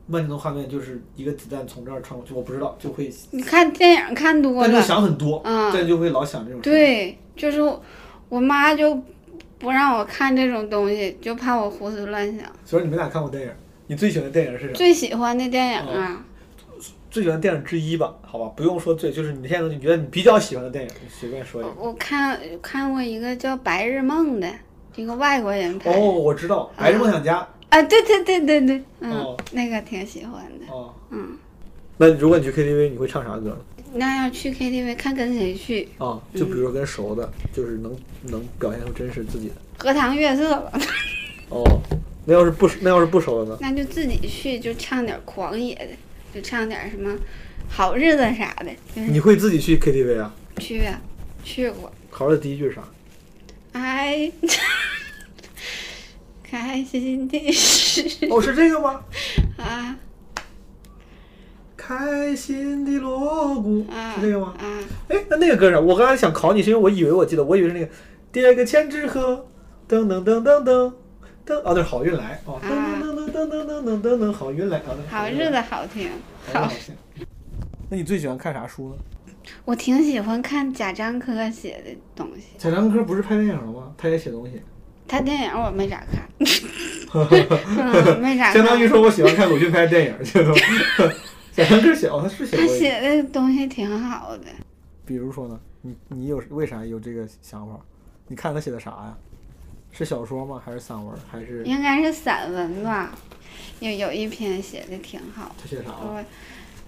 Speaker 2: 梦境的画面，就是一个子弹从这儿穿过去，我不知道就会，
Speaker 1: 你看电影看多了
Speaker 2: 但就
Speaker 1: 了，
Speaker 2: 想很多，
Speaker 1: 嗯
Speaker 2: 但就会老想这种事。
Speaker 1: 对，就是我我妈就不让我看这种东西，就怕我胡思乱想。
Speaker 2: 所以你们俩看过电影，你最喜欢的电影是啥？
Speaker 1: 最喜欢的电影啊，
Speaker 2: 最喜欢的电影之一吧，好吧，不用说最，就是你现在你觉得你比较喜欢的电影，你随便说一个。
Speaker 1: 我我看看过一个叫《白日梦》的，一个外国人。
Speaker 2: 哦，我知道《白日梦想家
Speaker 1: 啊，对对对对对，嗯，
Speaker 2: 哦
Speaker 1: 那个挺喜欢的》。。
Speaker 2: 哦，
Speaker 1: 嗯，
Speaker 2: 那如果你去 KTV，你会唱啥歌？
Speaker 1: 那要去 KTV 看跟谁去，
Speaker 2: 啊，就比如说跟熟的，就是能能表现出真实自己的。
Speaker 1: 荷塘月色吧，
Speaker 2: 哦，那要是不那要是不熟的呢？
Speaker 1: 那就自己去，就唱点狂野的，就唱点什么好日子啥的，就是
Speaker 2: 你会自己去 KTV 啊？
Speaker 1: 去啊，去过。
Speaker 2: 考的第一句是啥？
Speaker 1: 哎，开心的事
Speaker 2: 哦，是这个吗？
Speaker 1: 啊
Speaker 2: 开心的锣鼓
Speaker 1: 啊
Speaker 2: 是这个吗？
Speaker 1: 啊！
Speaker 2: 哎，那那个歌啥？我刚才想考你，是因为我以为我记得，我以为是那个叠个千纸鹤，噔噔噔噔噔噔，哦，那是好运来哦，噔噔噔噔噔噔噔噔噔，好运来，
Speaker 1: 好日子好听，好
Speaker 2: 好运，来。那你最喜欢看啥书呢？
Speaker 1: 我挺喜欢看贾樟柯写的东西。
Speaker 2: 贾樟柯不是拍电影了吗？他也写东西，
Speaker 1: 他电影我没咋看，嗯，没咋看。
Speaker 2: 相当于说我喜欢看鲁迅拍的电影，就 贾樟柯写哦，他是写
Speaker 1: 他。写的东西挺好的。
Speaker 2: 比如说呢，你你有为啥有这个想法？你看他写的啥呀？是小说吗？还是散文？还是
Speaker 1: 应该是散文吧，有有一篇写的挺好，
Speaker 2: 他写啥了？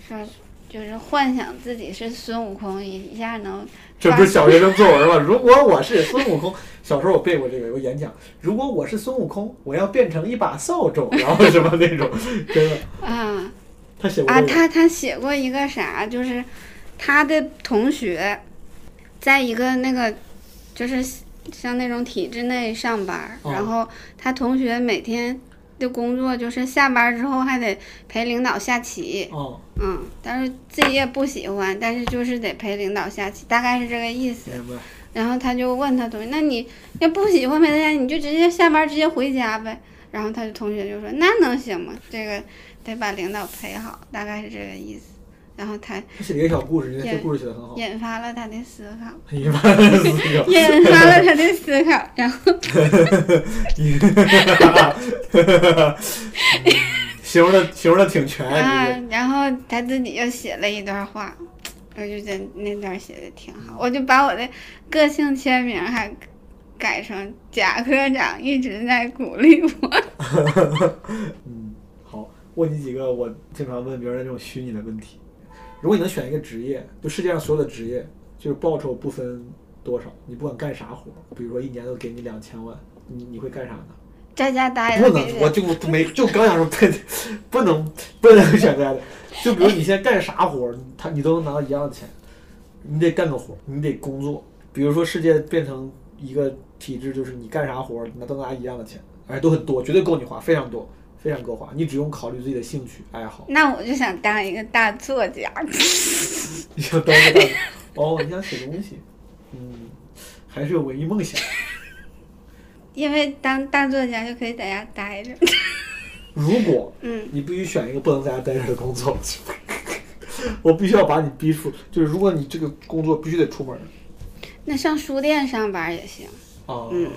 Speaker 1: 说说就是幻想自己是孙悟空，一一下能
Speaker 2: 这不是小学生作文吗？如果我是孙悟空，小时候我背过这个，有个演讲。如果我是孙悟空，我要变成一把扫帚，然后什么那种，真的，
Speaker 1: 啊
Speaker 2: 他写过
Speaker 1: 啊，
Speaker 2: 这个。
Speaker 1: 他他写过一个啥，就是他的同学，在一个那个就是像那种体制内上班然后他同学每天的工作就是下班之后还得陪领导下棋，
Speaker 2: 哦，
Speaker 1: 嗯，但是自己也不喜欢，但是就是得陪领导下棋，大概是这个意思。然后他就问他同学：“那你要不喜欢陪他下棋，你就直接下班直接回家呗。”然后他的同学就说：“那能行吗？这个得把领导陪好，大概是这个意思。”然后他
Speaker 2: 他写了一个小故事，这故事写的很好。
Speaker 1: 引发了他的思考，
Speaker 2: 一般的思考。
Speaker 1: 引发了他的思考，然后
Speaker 2: 形容的形容的挺全，
Speaker 1: 啊，然后他自己又写了一段话，我就觉得那段写的挺好，我就把我的个性签名还改成贾科长一直在鼓励我。
Speaker 2: 嗯，好，问你几个我经常问别人的这种虚拟的问题。如果你能选一个职业，就世界上所有的职业，就是报酬不分多少，你不管干啥活，比如说一年都给你两千万，你你会干啥呢？
Speaker 1: 在家待着
Speaker 2: 不能，我就没就刚想说不不能不能选择的。就比如你现在干啥活儿，他你都能拿到一样的钱，你得干个活儿，你得工作。比如说世界变成一个体制，就是你干啥活儿，那都拿一样的钱，而且都很多，绝对够你花，非常多。非常歌华。你只用考虑自己的兴趣爱好。
Speaker 1: 那我就想当一个大作家，
Speaker 2: 你想当个大哦，你想写东西，嗯，还是有文艺梦想。
Speaker 1: 因为当大作家就可以在家待着。
Speaker 2: 如果
Speaker 1: 嗯，
Speaker 2: 你必须选一个不能在家待着的工作，我必须要把你逼出，就是如果你这个工作必须得出门
Speaker 1: 那上书店上班也行，
Speaker 2: 哦，
Speaker 1: 嗯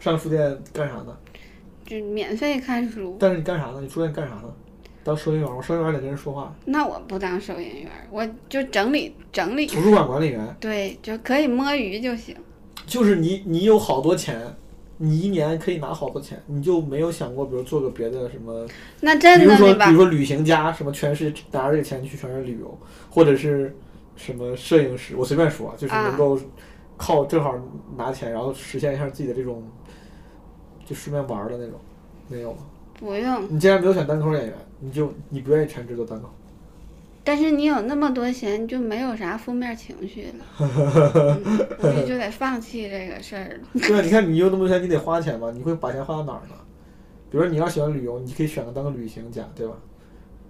Speaker 2: 上书店干啥呢？
Speaker 1: 就免费看书。
Speaker 2: 但是你干啥呢？你书店干啥呢？当收银员我？收银员得跟人说话。
Speaker 1: 那我不当收银员，我就整理整理。
Speaker 2: 图书馆管理员
Speaker 1: 对，就可以摸鱼就行。
Speaker 2: 就是你，你有好多钱，你一年可以拿好多钱，你就没有想过，比如做个别的什么，
Speaker 1: 那
Speaker 2: 比如说，
Speaker 1: 真的对吧
Speaker 2: 比如？说旅行家，什么全是拿着这个钱去全是旅游，或者是什么摄影师，我随便说啊，就是能够靠正好拿钱，然后实现一下自己的这种，就顺便玩儿的那种，没有吗？
Speaker 1: 不用，
Speaker 2: 你既然没有选单口演员，你就你不愿意全职做单口，
Speaker 1: 但是你有那么多钱，你就没有啥负面情绪了，嗯我也就得放弃这个事儿了。
Speaker 2: 对啊，你看你有那么多钱，你得花钱吧，你会把钱花到哪儿呢？比如说你要喜欢旅游，你可以选个当个旅行家，对吧？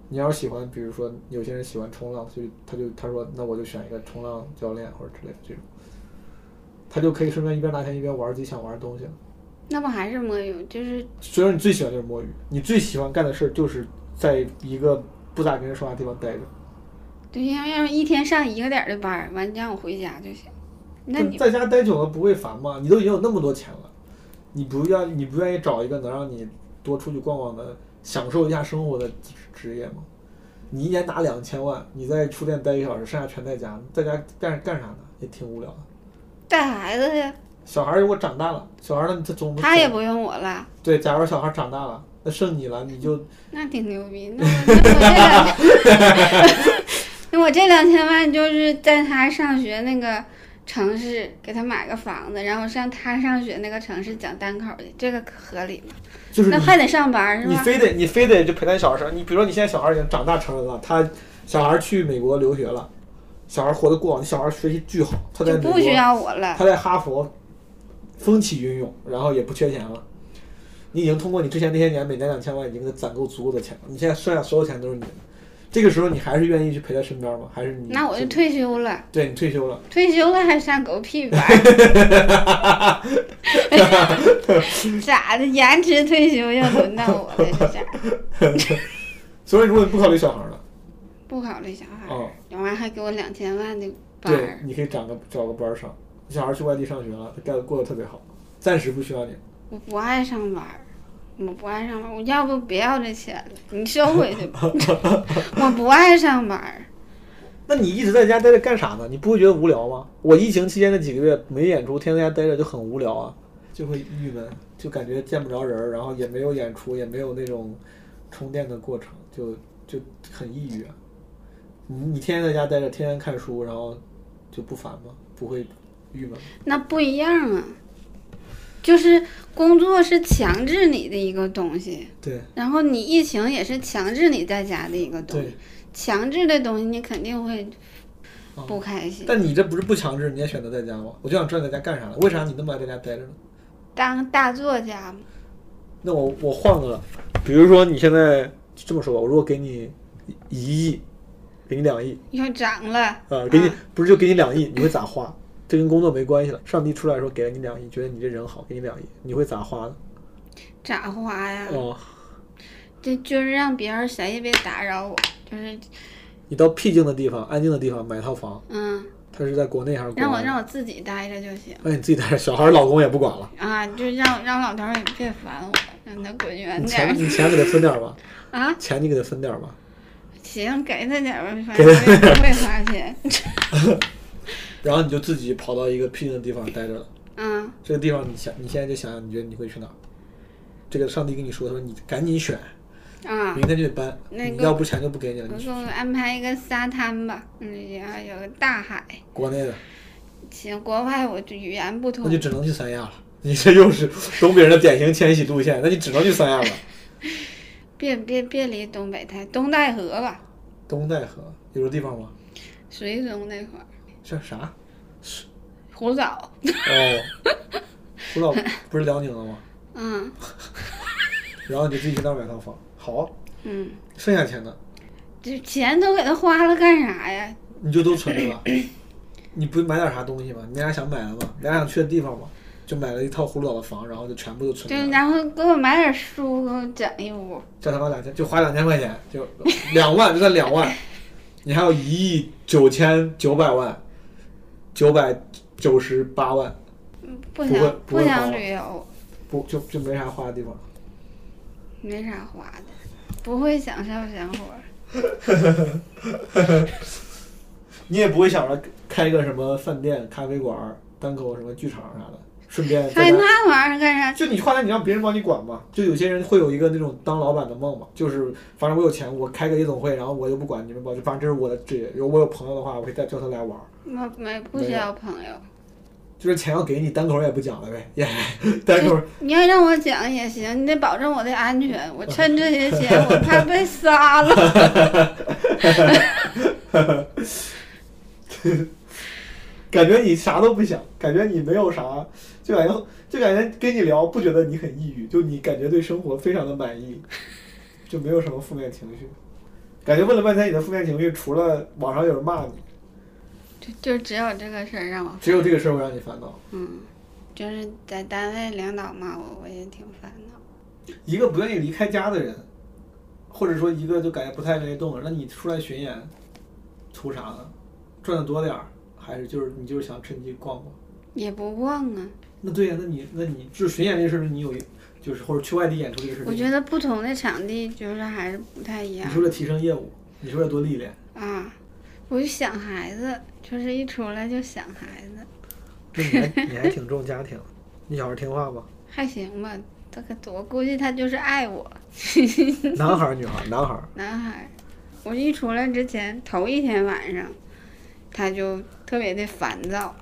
Speaker 2: 你要是喜欢，比如说有些人喜欢冲浪，所以他就他说那我就选一个冲浪教练或者之类的这种，他就可以顺便一边拿钱一边玩自己想玩的东西了。
Speaker 1: 那不还是摸鱼？就是
Speaker 2: 虽然你最喜欢就是摸鱼，你最喜欢干的事儿就是在一个不咋跟人说话的地方待着。
Speaker 1: 对，要要是一天上一个点儿的班儿，完你让我回家就行。那你
Speaker 2: 在家待久了不会烦吗？你都已经有那么多钱了，你不要你不愿意找一个能让你多出去逛逛的，享受一下生活的职职业吗？你一年拿两千万，你在书店待一个小时，剩下全在家，在家干干啥呢？也挺无聊的。
Speaker 1: 带孩子呀，
Speaker 2: 小孩儿如果长大了，小孩儿呢他总
Speaker 1: 他也不用我了，
Speaker 2: 对。假如小孩儿长大了，那剩你了，你就
Speaker 1: 那挺牛逼。那我那我这两，那我这两千万 就是在他上学那个城市给他买个房子，然后上他上学那个城市讲单口去，这个可合理吗？
Speaker 2: 就是你
Speaker 1: 那还得上班是吧？
Speaker 2: 你非得你非得就陪他小孩儿，你比如说你现在小孩儿已经长大成人了，他小孩儿去美国留学了，小孩儿活得过好，你小孩儿学习巨好，他在
Speaker 1: 就不需要我了。
Speaker 2: 他在哈佛风起云涌，然后也不缺钱了。你已经通过你之前那些年每年两千万，已经攒够足够的钱了。你现在剩下所有钱都是你的，这个时候你还是愿意去陪在身边吗？还是你？
Speaker 1: 那我就。退休了，
Speaker 2: 对你退休了，
Speaker 1: 退休了还上狗屁班儿？咋的？延迟退休要轮到我了？是咋？
Speaker 2: 所以如果你不考虑小孩了，
Speaker 1: 不考虑小孩完完还给我两千万的班
Speaker 2: 对
Speaker 1: 儿，，
Speaker 2: 你可以找个找个班儿上。小孩去外地上学了，他干过得特别好，暂时不需要你。
Speaker 1: 我不爱上班儿，我不爱上班儿，我要不别要这钱了，你收回去吧。我不爱上班儿，
Speaker 2: 那你一直在家待着干啥呢？你不会觉得无聊吗？我疫情期间那几个月没演出，天天在家待着就很无聊啊，就会郁闷，就感觉见不着人儿，然后也没有演出，也没有那种充电的过程，就就很抑郁啊。你你天天在家待着，天天看书，然后就不烦吗？不会郁闷？
Speaker 1: 那不一样啊。就是工作是强制你的一个东西，
Speaker 2: 对
Speaker 1: 然后你疫情也是强制你在家的一个东西，，强制的东西你肯定会
Speaker 2: 哦
Speaker 1: 不开心。
Speaker 2: 但你这不是不强制，你也选择在家吗？我就想知道你在家干啥了？为啥你那么爱在家待着呢？
Speaker 1: 当大作家嘛，
Speaker 2: 那我我换个，比如说你现在这么说吧，我如果给你一亿，给你两亿，
Speaker 1: 又涨了，
Speaker 2: 啊，给你
Speaker 1: 啊
Speaker 2: 不是就给你两亿，你会咋花？这跟工作没关系了。上帝出来的时候给了你两亿，觉得你这人好，给你两亿，你会咋花呢？
Speaker 1: 咋花呀？
Speaker 2: 哦，
Speaker 1: 这就是让别人谁也别打扰我，就是
Speaker 2: 你到僻静的地方、安静的地方买套房，
Speaker 1: 嗯，
Speaker 2: 他是在国内还是国外？
Speaker 1: 让我让我自己待着就行
Speaker 2: 那你自己待着，小孩老公也不管了。
Speaker 1: 啊，就让让老头儿也别烦我，让他滚远点儿
Speaker 2: 钱你钱给他分点儿吧，
Speaker 1: 啊。
Speaker 2: 钱你给他分点儿吧。
Speaker 1: 行，给他点儿吧，反
Speaker 2: 给
Speaker 1: 正我也不会花钱。
Speaker 2: 然后你就自己跑到一个僻静的地方待着了。
Speaker 1: 嗯，
Speaker 2: 这个地方你想，你现在就想想，你觉得你会去哪儿？这个上帝跟你说，他说你赶紧选，
Speaker 1: 啊
Speaker 2: 明，天就得搬，
Speaker 1: 那个
Speaker 2: 你要不钱就不给你了。你
Speaker 1: 我给我安排一个沙滩吧，嗯，然后有个大海。
Speaker 2: 国内的
Speaker 1: 行，国外我就语言不通
Speaker 2: 那就，只能去三亚了。你这又是东北人的典型迁徙路线，那你只能去三亚了。
Speaker 1: 别别别离东北太，东戴河吧，
Speaker 2: 东戴河有这地方吗？
Speaker 1: 绥中那块儿，
Speaker 2: 是啥？
Speaker 1: 葫芦岛，
Speaker 2: 哦，葫芦岛不是辽宁的吗？
Speaker 1: 嗯，
Speaker 2: 然后你就自己去那儿买套房。好，
Speaker 1: 嗯，
Speaker 2: 剩下钱呢，
Speaker 1: 这钱都给他花了干啥呀？
Speaker 2: 你就都存着了。你不买点啥东西吗？你俩想买的吗？你俩想去的地方吗？就买了一套葫芦岛的房，然后就全部都存
Speaker 1: 就
Speaker 2: 着了。
Speaker 1: 然后给我买点书，给我整一屋。
Speaker 2: 这他妈两千就花两千块钱，就两万，就算两万。你还有一亿九千九百万，九百九十八万，不
Speaker 1: 想
Speaker 2: 不
Speaker 1: 想旅游，
Speaker 2: 不就就没啥花的地方。
Speaker 1: 没啥花的，不会享受生活。
Speaker 2: 你也不会想着开个什么饭店、咖啡馆、单口什么剧场啥的，顺便 在
Speaker 1: 开
Speaker 2: 那
Speaker 1: 那玩意儿干啥？
Speaker 2: 就你花钱，你让别人帮你管嘛。就有些人会有一个那种当老板的梦嘛，就是反正我有钱，我开个夜总会，然后我又不管你们吧，就反正这是我的职业。如果我有朋友的话，我可以再叫他来玩儿。
Speaker 1: 我没不
Speaker 2: 需
Speaker 1: 要朋友。
Speaker 2: 就是钱要给你，单口也不讲了呗，也 单口
Speaker 1: 你要让我讲也行，你得保证我的安全。我趁这些钱，我怕被杀了。
Speaker 2: 感觉你啥都不想，感觉你没有啥，就感觉就感觉跟你聊不觉得你很抑郁，就你感觉对生活非常的满意，就没有什么负面情绪。感觉问了半天，你的负面情绪除了网上有人骂你，
Speaker 1: 就就只有这个事儿让我，
Speaker 2: 只有这个事儿会让你烦恼。
Speaker 1: 嗯，就是在单位领导骂我，我也挺烦恼。
Speaker 2: 一个不愿意离开家的人，或者说一个就感觉不太愿意动了，那你出来巡演，图啥呢？赚的多点儿，还是就是你就是想趁机逛逛？
Speaker 1: 也不逛啊，
Speaker 2: 那对呀、那你那你就是巡演这事儿，你有就是或者去外地演出这个事儿，
Speaker 1: 我觉得不同的场地就是还是不太一样
Speaker 2: 你是为了提升业务，你是为了多历练。
Speaker 1: 啊。我就想孩子，就是一出来就想孩子，
Speaker 2: 那你还你还挺重家庭，你小孩听话吗？
Speaker 1: 还行吧。他可我估计他就是爱我，
Speaker 2: 男孩儿女孩儿？男孩儿。
Speaker 1: 男孩儿。我一出来之前头一天晚上，他就特别的烦躁。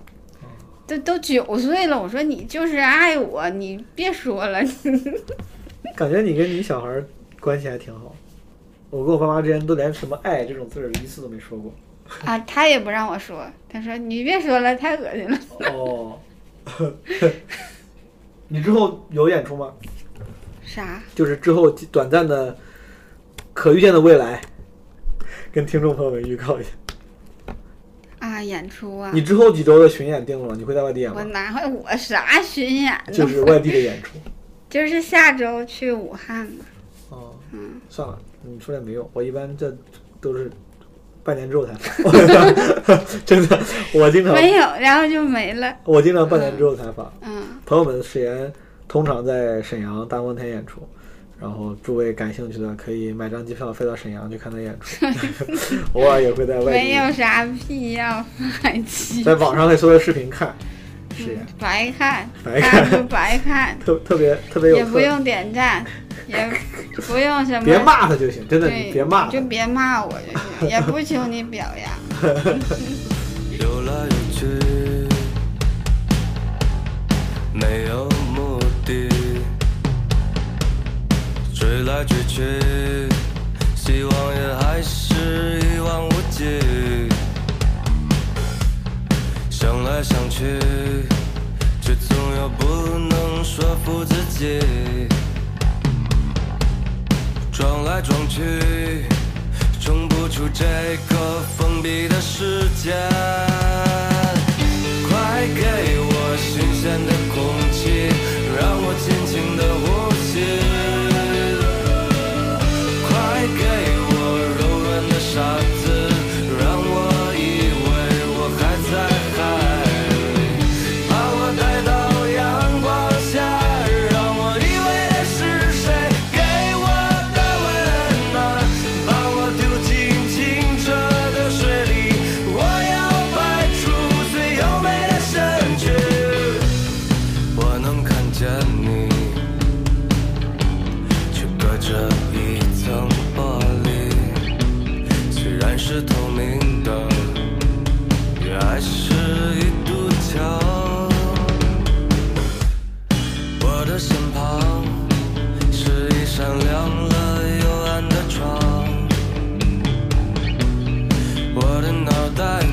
Speaker 1: 都都九岁了，我说你就是爱我，你别说了。
Speaker 2: 感觉你跟你小孩关系还挺好。我跟我爸妈之间都连什么爱这种字儿一次都没说过。
Speaker 1: 啊，他也不让我说，他说你别说了，太恶心了。
Speaker 2: 哦。你之后有演出吗？
Speaker 1: 啥？
Speaker 2: 就是之后短暂的、可预见的未来，跟听众朋友们预告一下。
Speaker 1: 啊，演出啊！
Speaker 2: 你之后几周的巡演定了吗？你会在外地演吗？
Speaker 1: 我哪会我啥巡演呢？
Speaker 2: 就是外地的演出。
Speaker 1: 就是下周去武汉嘛。
Speaker 2: 哦，
Speaker 1: 嗯，
Speaker 2: 算了，你出来没用。我一般这都是半年之后才发，真的，我经常
Speaker 1: 没有，然后就没了。
Speaker 2: 我经常半年之后才发。
Speaker 1: 嗯，
Speaker 2: 朋友们，誓言通常在沈阳大风天演出，然后诸位感兴趣的可以买张机票飞到沈阳去看他演出，偶尔也会在外
Speaker 1: 没有，啥必要买机，
Speaker 2: 在网上可以搜到视频看，誓言
Speaker 1: 白看，
Speaker 2: 白看
Speaker 1: 就白看，
Speaker 2: 特特别特别有特
Speaker 1: 也不用点赞，也 不用什么。
Speaker 2: 别骂他就行，真的，你别骂他
Speaker 1: 就。别骂我就行，也不求你表扬。
Speaker 4: 游来游去，没有来追去，希望也还是一望无际。想来想去，却总又不能说服自己。撞来撞去，冲不出这个封闭的世界。快给我新鲜的空气。是透明的，越爱是一堵墙。我的身旁是一扇亮了又暗的窗，我的脑袋。